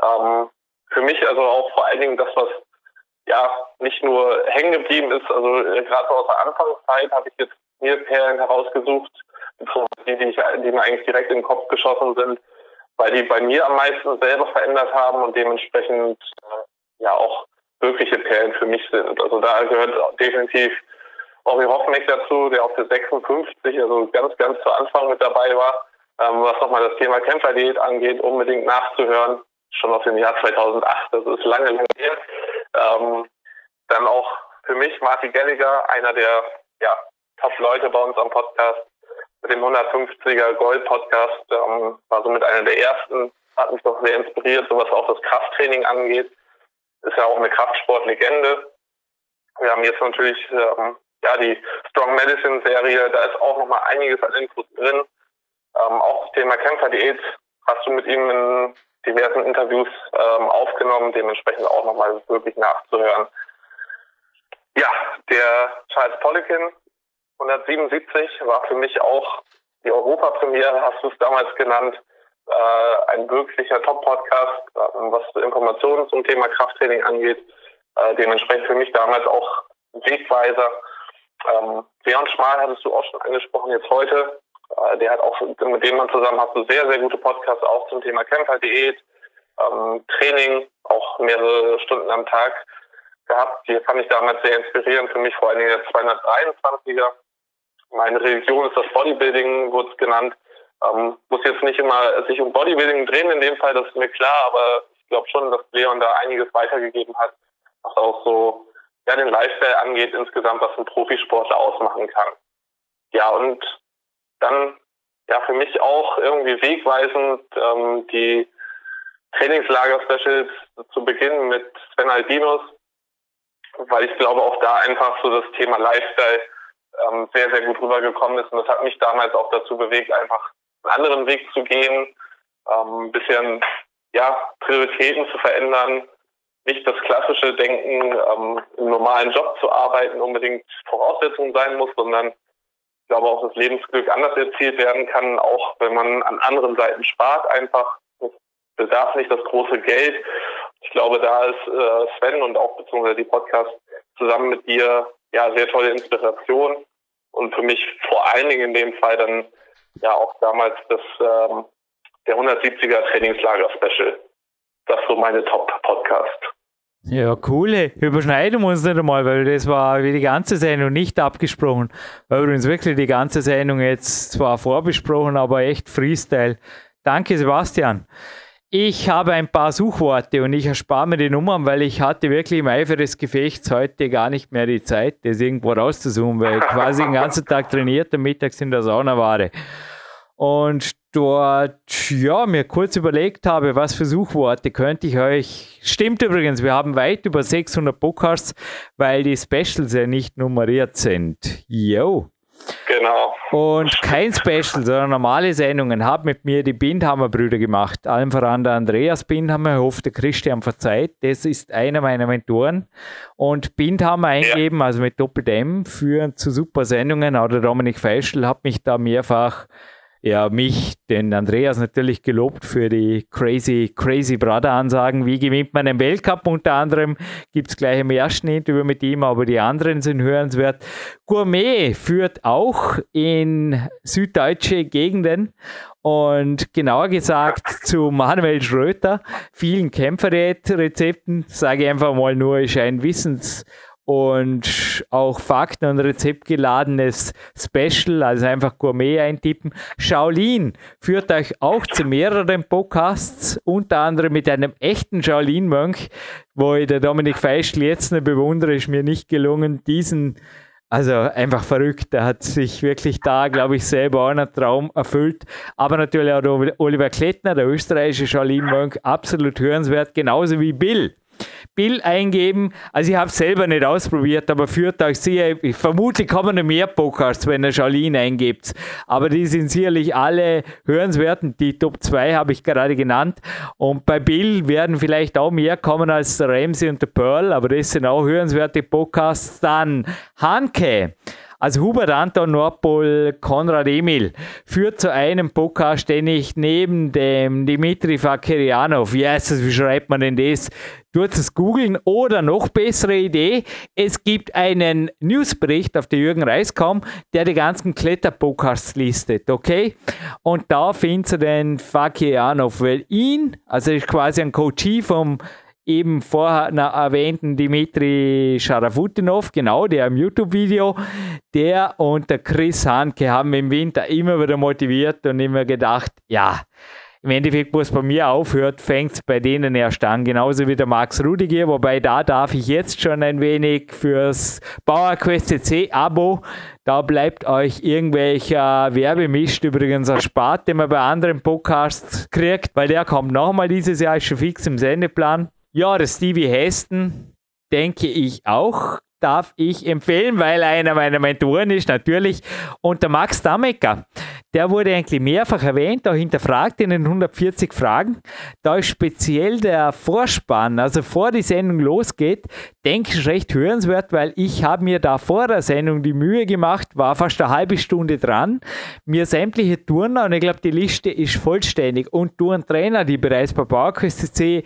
Ähm, für mich also auch vor allen Dingen das, was ja nicht nur hängen geblieben ist, also äh, gerade aus der Anfangszeit habe ich jetzt mir Perlen herausgesucht, die, die, ich, die mir eigentlich direkt in den Kopf geschossen sind, weil die bei mir am meisten selber verändert haben und dementsprechend äh, ja auch wirkliche Perlen für mich sind. Also da gehört definitiv Ori Hoffmeck dazu, der auf der 56, also ganz, ganz zu Anfang mit dabei war, ähm, was nochmal das Thema Kämpferdiät angeht, unbedingt nachzuhören, schon aus dem Jahr 2008, das ist lange, lange her. Ähm, dann auch für mich Martin Gelliger, einer der ja, Top-Leute bei uns am Podcast, mit dem 150er Gold-Podcast, ähm, war somit einer der ersten, hat mich doch sehr inspiriert, so was auch das Krafttraining angeht. Ist ja auch eine Kraftsportlegende. Wir haben jetzt natürlich ähm, ja die Strong Medicine Serie, da ist auch nochmal einiges an Infos drin. Ähm, auch das Thema Kämpferdiät hast du mit ihm in diversen Interviews ähm, aufgenommen, dementsprechend auch nochmal wirklich nachzuhören. Ja, der Charles Poliquin 177 war für mich auch die Europapremiere, hast du es damals genannt, äh, ein wirklicher Top-Podcast, äh, was Informationen zum Thema Krafttraining angeht. Äh, dementsprechend für mich damals auch Wegweiser. Ähm, Leon Schmal hattest du auch schon angesprochen jetzt heute. Äh, der hat auch, mit dem man zusammen hast du sehr, sehr gute Podcasts auch zum Thema Kämpferdiät, ähm, Training, auch mehrere Stunden am Tag gehabt. Die fand ich damals sehr inspirierend für mich, vor allen Dingen der 223er. Meine Religion ist das Bodybuilding, wurde es genannt. Ähm, muss jetzt nicht immer sich um Bodybuilding drehen in dem Fall, das ist mir klar, aber ich glaube schon, dass Leon da einiges weitergegeben hat, was auch so ja, den Lifestyle angeht insgesamt, was ein Profisportler ausmachen kann. Ja, und dann ja für mich auch irgendwie wegweisend ähm, die Trainingslager-Specials zu Beginn mit Sven Albinus, weil ich glaube auch da einfach so das Thema Lifestyle ähm, sehr, sehr gut rübergekommen ist. Und das hat mich damals auch dazu bewegt, einfach einen anderen Weg zu gehen, ähm, ein bisschen ja, Prioritäten zu verändern, nicht das klassische Denken, ähm, im normalen Job zu arbeiten, unbedingt Voraussetzung sein muss, sondern ich glaube auch das Lebensglück anders erzielt werden kann, auch wenn man an anderen Seiten spart einfach. Es bedarf nicht das große Geld. Ich glaube, da ist äh, Sven und auch beziehungsweise die Podcast zusammen mit dir ja sehr tolle Inspiration und für mich vor allen Dingen in dem Fall dann ja auch damals das ähm, der 170er Trainingslager Special. Das so meine Top Podcast. Ja, coole Überschneidung uns nicht einmal, weil das war wie die ganze Sendung nicht abgesprochen. War übrigens wirklich die ganze Sendung jetzt zwar vorbesprochen, aber echt Freestyle. Danke, Sebastian. Ich habe ein paar Suchworte und ich erspare mir die Nummern, weil ich hatte wirklich im Eifer des Gefechts heute gar nicht mehr die Zeit, das irgendwo rauszusuchen, weil ich quasi den ganzen Tag trainiert und mittags in der Sauna war. Und dort, ja, mir kurz überlegt habe, was für Suchworte könnte ich euch. Stimmt übrigens, wir haben weit über 600 Podcasts, weil die Specials ja nicht nummeriert sind. Yo. Genau. Und kein Special, sondern normale Sendungen haben mit mir die Bindhammer-Brüder gemacht. Allen voran der Andreas Bindhammer, ich hoffe, der Christian verzeiht. Das ist einer meiner Mentoren. Und Bindhammer eingeben, ja. also mit Doppel-M, führen zu super Sendungen. Auch der Dominik Feischl hat mich da mehrfach ja, mich, den Andreas natürlich gelobt für die crazy, crazy Brother-Ansagen. Wie gewinnt man einen Weltcup? Unter anderem gibt es gleich im ersten Interview mit ihm, aber die anderen sind hörenswert. Gourmet führt auch in süddeutsche Gegenden und genauer gesagt zu Manuel Schröter, vielen Kämpferrezepten, sage ich einfach mal nur, ist ein Wissens- und auch Fakten- und rezeptgeladenes Special, also einfach Gourmet eintippen. Shaolin führt euch auch zu mehreren Podcasts, unter anderem mit einem echten Shaolin-Mönch, wo ich der Dominik Feischl jetzt noch bewundere, ist mir nicht gelungen, diesen also einfach verrückt. Er hat sich wirklich da, glaube ich, selber auch einen Traum erfüllt. Aber natürlich auch der Oliver Klettner, der österreichische Shaolin-Mönch, absolut hörenswert, genauso wie Bill. Bill eingeben. Also ich habe es selber nicht ausprobiert, aber führt euch sicher, vermutlich kommen noch mehr Podcasts, wenn ihr Charlene eingibt. Aber die sind sicherlich alle hörenswert. Die Top 2 habe ich gerade genannt. Und bei Bill werden vielleicht auch mehr kommen als der Ramsey und der Pearl, aber das sind auch hörenswerte Podcasts. Dann Hanke. Also Hubert Anton Nordpol Konrad Emil führt zu einem Podcast, den ich neben dem Dimitri Fakirianov, das, wie schreibt man denn das? Tut es googeln oder noch bessere Idee, es gibt einen Newsbericht auf der Jürgen Reiskom, der die ganzen Kletterpodcasts listet, okay? Und da findest du den Fakirianov, weil ihn, also ist quasi ein Coachie vom eben vorher erwähnten Dimitri Scharafutinov, genau, der im YouTube-Video, der und der Chris Hanke haben im Winter immer wieder motiviert und immer gedacht, ja, im Endeffekt, wo es bei mir aufhört, fängt es bei denen erst an. Genauso wie der Max Rudiger, wobei da darf ich jetzt schon ein wenig fürs Bauerquest CC Abo, da bleibt euch irgendwelcher Werbemist übrigens erspart, den man bei anderen Podcasts kriegt, weil der kommt nochmal dieses Jahr, ist schon fix im Sendeplan. Ja, der Stevie Heston, denke ich auch, darf ich empfehlen, weil er einer meiner Mentoren ist, natürlich. Und der Max Damecker, der wurde eigentlich mehrfach erwähnt, auch hinterfragt in den 140 Fragen. Da ist speziell der Vorspann, also vor die Sendung losgeht, denke ich recht hörenswert, weil ich habe mir da vor der Sendung die Mühe gemacht, war fast eine halbe Stunde dran, mir sämtliche Turner, und ich glaube, die Liste ist vollständig, und Turntrainer, die bereits bei PowerQuest CC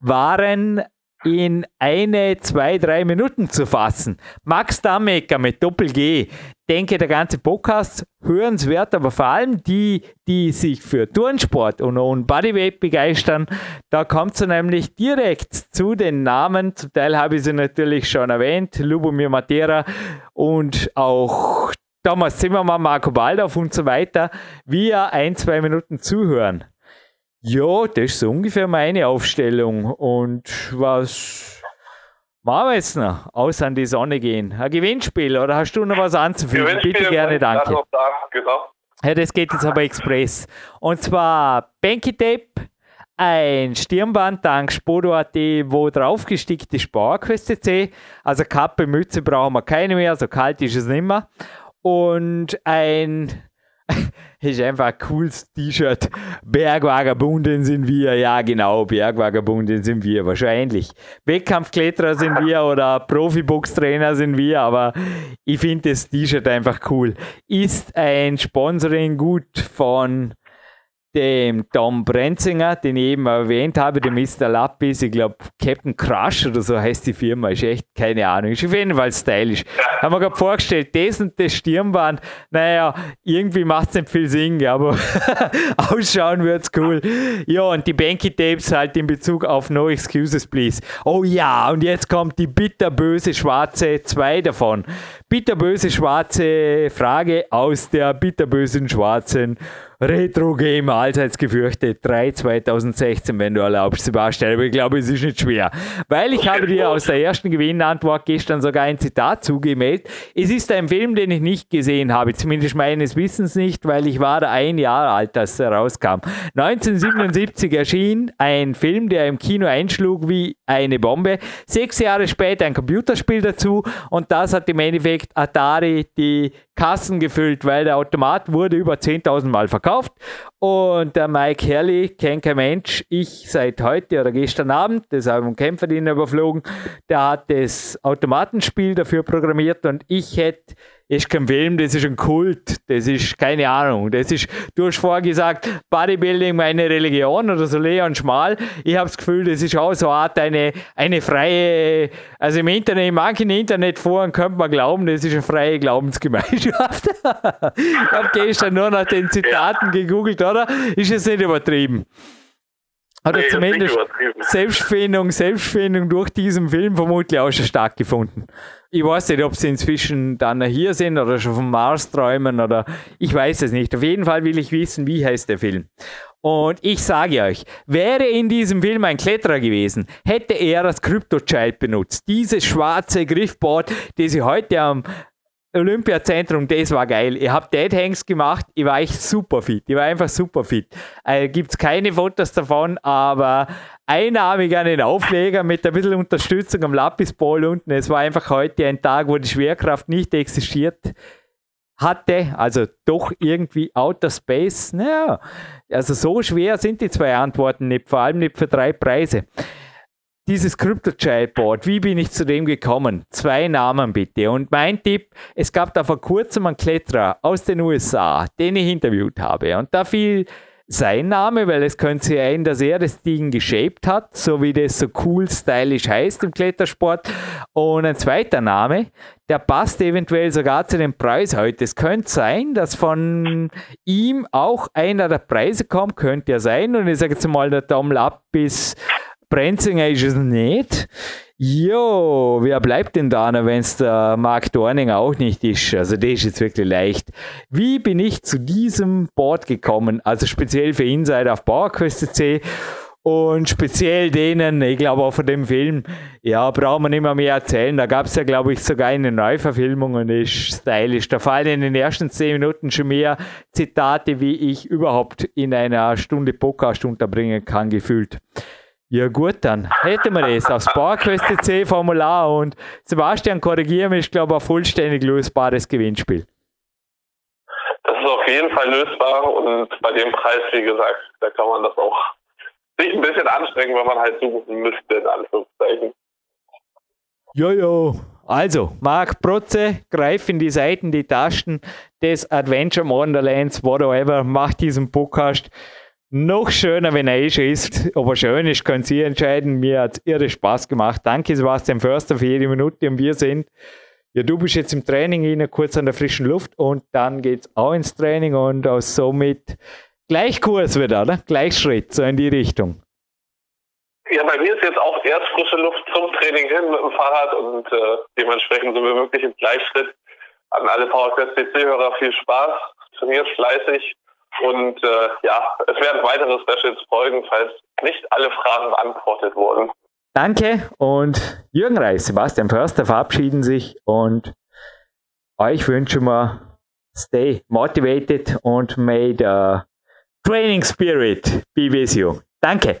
waren in eine, zwei, drei Minuten zu fassen. Max Damecker mit Doppel-G. Denke, der ganze Podcast hörenswert, aber vor allem die, die sich für Turnsport und, und Bodyweight begeistern, da kommt es nämlich direkt zu den Namen. Zum Teil habe ich sie natürlich schon erwähnt, Lubomir Matera und auch Thomas Zimmermann, Marco Baldorf und so weiter, via ein, zwei Minuten zuhören. Ja, das ist so ungefähr meine Aufstellung. Und was machen wir jetzt noch? Aus an die Sonne gehen. Ein Gewinnspiel oder hast du noch was anzufügen? Bitte gerne, danke. Genau. Ja, das geht jetzt aber express. Und zwar Banky Tape, ein Stirnband dank Spodo.at, wo draufgestickt ist PowerQuest C. Also Kappe, Mütze brauchen wir keine mehr, so kalt ist es nicht mehr. Und ein ist einfach ein cooles T-Shirt. Bergvagabunden sind wir, ja genau, Bergvagabunden sind wir wahrscheinlich. Wettkampfkletterer sind wir oder Profiboxtrainer sind wir, aber ich finde das T-Shirt einfach cool. Ist ein Sponsoring gut von dem Tom Brenzinger, den ich eben erwähnt habe, dem Mr. Lappis, ich glaube Captain Crush oder so heißt die Firma, ist echt keine Ahnung, ist auf jeden Fall stylisch. Haben wir gerade vorgestellt, das und das Stirnband, naja, irgendwie macht es nicht viel Sinn, aber ausschauen wird's cool. Ja, und die Banky Tapes halt in Bezug auf No Excuses Please. Oh ja, und jetzt kommt die bitterböse schwarze, zwei davon. Bitterböse schwarze Frage aus der bitterbösen schwarzen Retro Game allseits gefürchtet 3 2016, wenn du erlaubst, Sebastian. Aber ich glaube, es ist nicht schwer. Weil ich habe dir aus der ersten Gewinnantwort gestern sogar ein Zitat zugemeldet. Es ist ein Film, den ich nicht gesehen habe, zumindest meines Wissens nicht, weil ich war da ein Jahr alt, als er rauskam. 1977 erschien ein Film, der im Kino einschlug wie eine Bombe. Sechs Jahre später ein Computerspiel dazu und das hat im Endeffekt Atari die Kassen gefüllt, weil der Automat wurde über 10.000 Mal verkauft und der Mike Herrlich kennt kein Mensch. Ich seit heute oder gestern Abend, das im Kämpferdiener überflogen, der hat das Automatenspiel dafür programmiert und ich hätte ist kein Film, das ist ein Kult, das ist keine Ahnung. Das ist, du hast vorher gesagt, Bodybuilding meine Religion oder so Leon Schmal. Ich habe das Gefühl, das ist auch so eine Art eine, eine freie, also im Internet, in manchen Internetforen könnte man glauben, das ist eine freie Glaubensgemeinschaft. ich habe gestern nur nach den Zitaten gegoogelt, oder? Ist es nicht übertrieben? Oder nee, zumindest Selbstfindung, Selbstfindung durch diesen Film vermutlich auch schon stattgefunden. Ich weiß nicht, ob sie inzwischen dann hier sind oder schon vom Mars träumen oder ich weiß es nicht. Auf jeden Fall will ich wissen, wie heißt der Film. Und ich sage euch, wäre in diesem Film ein Kletterer gewesen, hätte er das Crypto Child benutzt. Dieses schwarze Griffboard, das sie heute am Olympiazentrum, das war geil. Ich habe Dead Hanks gemacht, ich war echt super fit. Ich war einfach super fit. Äh, Gibt es keine Fotos davon, aber einarmig an den Aufleger mit ein bisschen Unterstützung am Lapisball unten. Es war einfach heute ein Tag, wo die Schwerkraft nicht existiert hatte, also doch irgendwie Outer Space. Naja, also so schwer sind die zwei Antworten nicht, vor allem nicht für drei Preise dieses Crypto Child Board, wie bin ich zu dem gekommen? Zwei Namen bitte. Und mein Tipp, es gab da vor kurzem einen Kletterer aus den USA, den ich interviewt habe. Und da fiel sein Name, weil es könnte sein, dass er das Ding geshaped hat, so wie das so cool, stylisch heißt im Klettersport. Und ein zweiter Name, der passt eventuell sogar zu dem Preis heute. Es könnte sein, dass von ihm auch einer der Preise kommt, könnte ja sein. Und ich sage jetzt mal, der Tom Lappis Brenzinger ist es nicht. Jo, wer bleibt denn da, wenn es der Mark Dorning auch nicht ist? Also, das ist jetzt wirklich leicht. Wie bin ich zu diesem Board gekommen? Also, speziell für Insider auf PowerQuest.c und speziell denen, ich glaube auch von dem Film, ja, braucht man nicht mehr, mehr erzählen. Da gab es ja, glaube ich, sogar eine Neuverfilmung und ist stylisch. Da fallen in den ersten zehn Minuten schon mehr Zitate, wie ich überhaupt in einer Stunde Podcast unterbringen kann, gefühlt. Ja gut, dann hätten wir das aufs PowerQuest.c Formular und Sebastian, korrigieren ist glaube ich ein vollständig lösbares Gewinnspiel. Das ist auf jeden Fall lösbar und bei dem Preis, wie gesagt, da kann man das auch sich ein bisschen anstrengen, wenn man halt suchen müsste, in Anführungszeichen. Jojo. Also, Marc Protze, greif in die Seiten, die Taschen des Adventure Wonderlands, whatever, macht diesen Podcast noch schöner, wenn er eh ist. Ob er schön ist, können Sie entscheiden. Mir hat es irre Spaß gemacht. Danke, Sebastian Förster, für jede Minute. Und wir sind, ja, du bist jetzt im Training hin, kurz an der frischen Luft und dann geht es auch ins Training und auch somit Gleichkurs wieder, oder? Gleichschritt, so in die Richtung. Ja, bei mir ist jetzt auch erst frische Luft zum Training hin mit dem Fahrrad und äh, dementsprechend sind wir wirklich im Gleichschritt. An alle PowerQuest CC-Hörer viel Spaß, trainiert fleißig und äh, ja, es werden weitere Specials folgen, falls nicht alle Fragen beantwortet wurden. Danke und Jürgen Reis, Sebastian Förster verabschieden sich und euch wünschen wir stay motivated und may the training spirit be with you. Danke.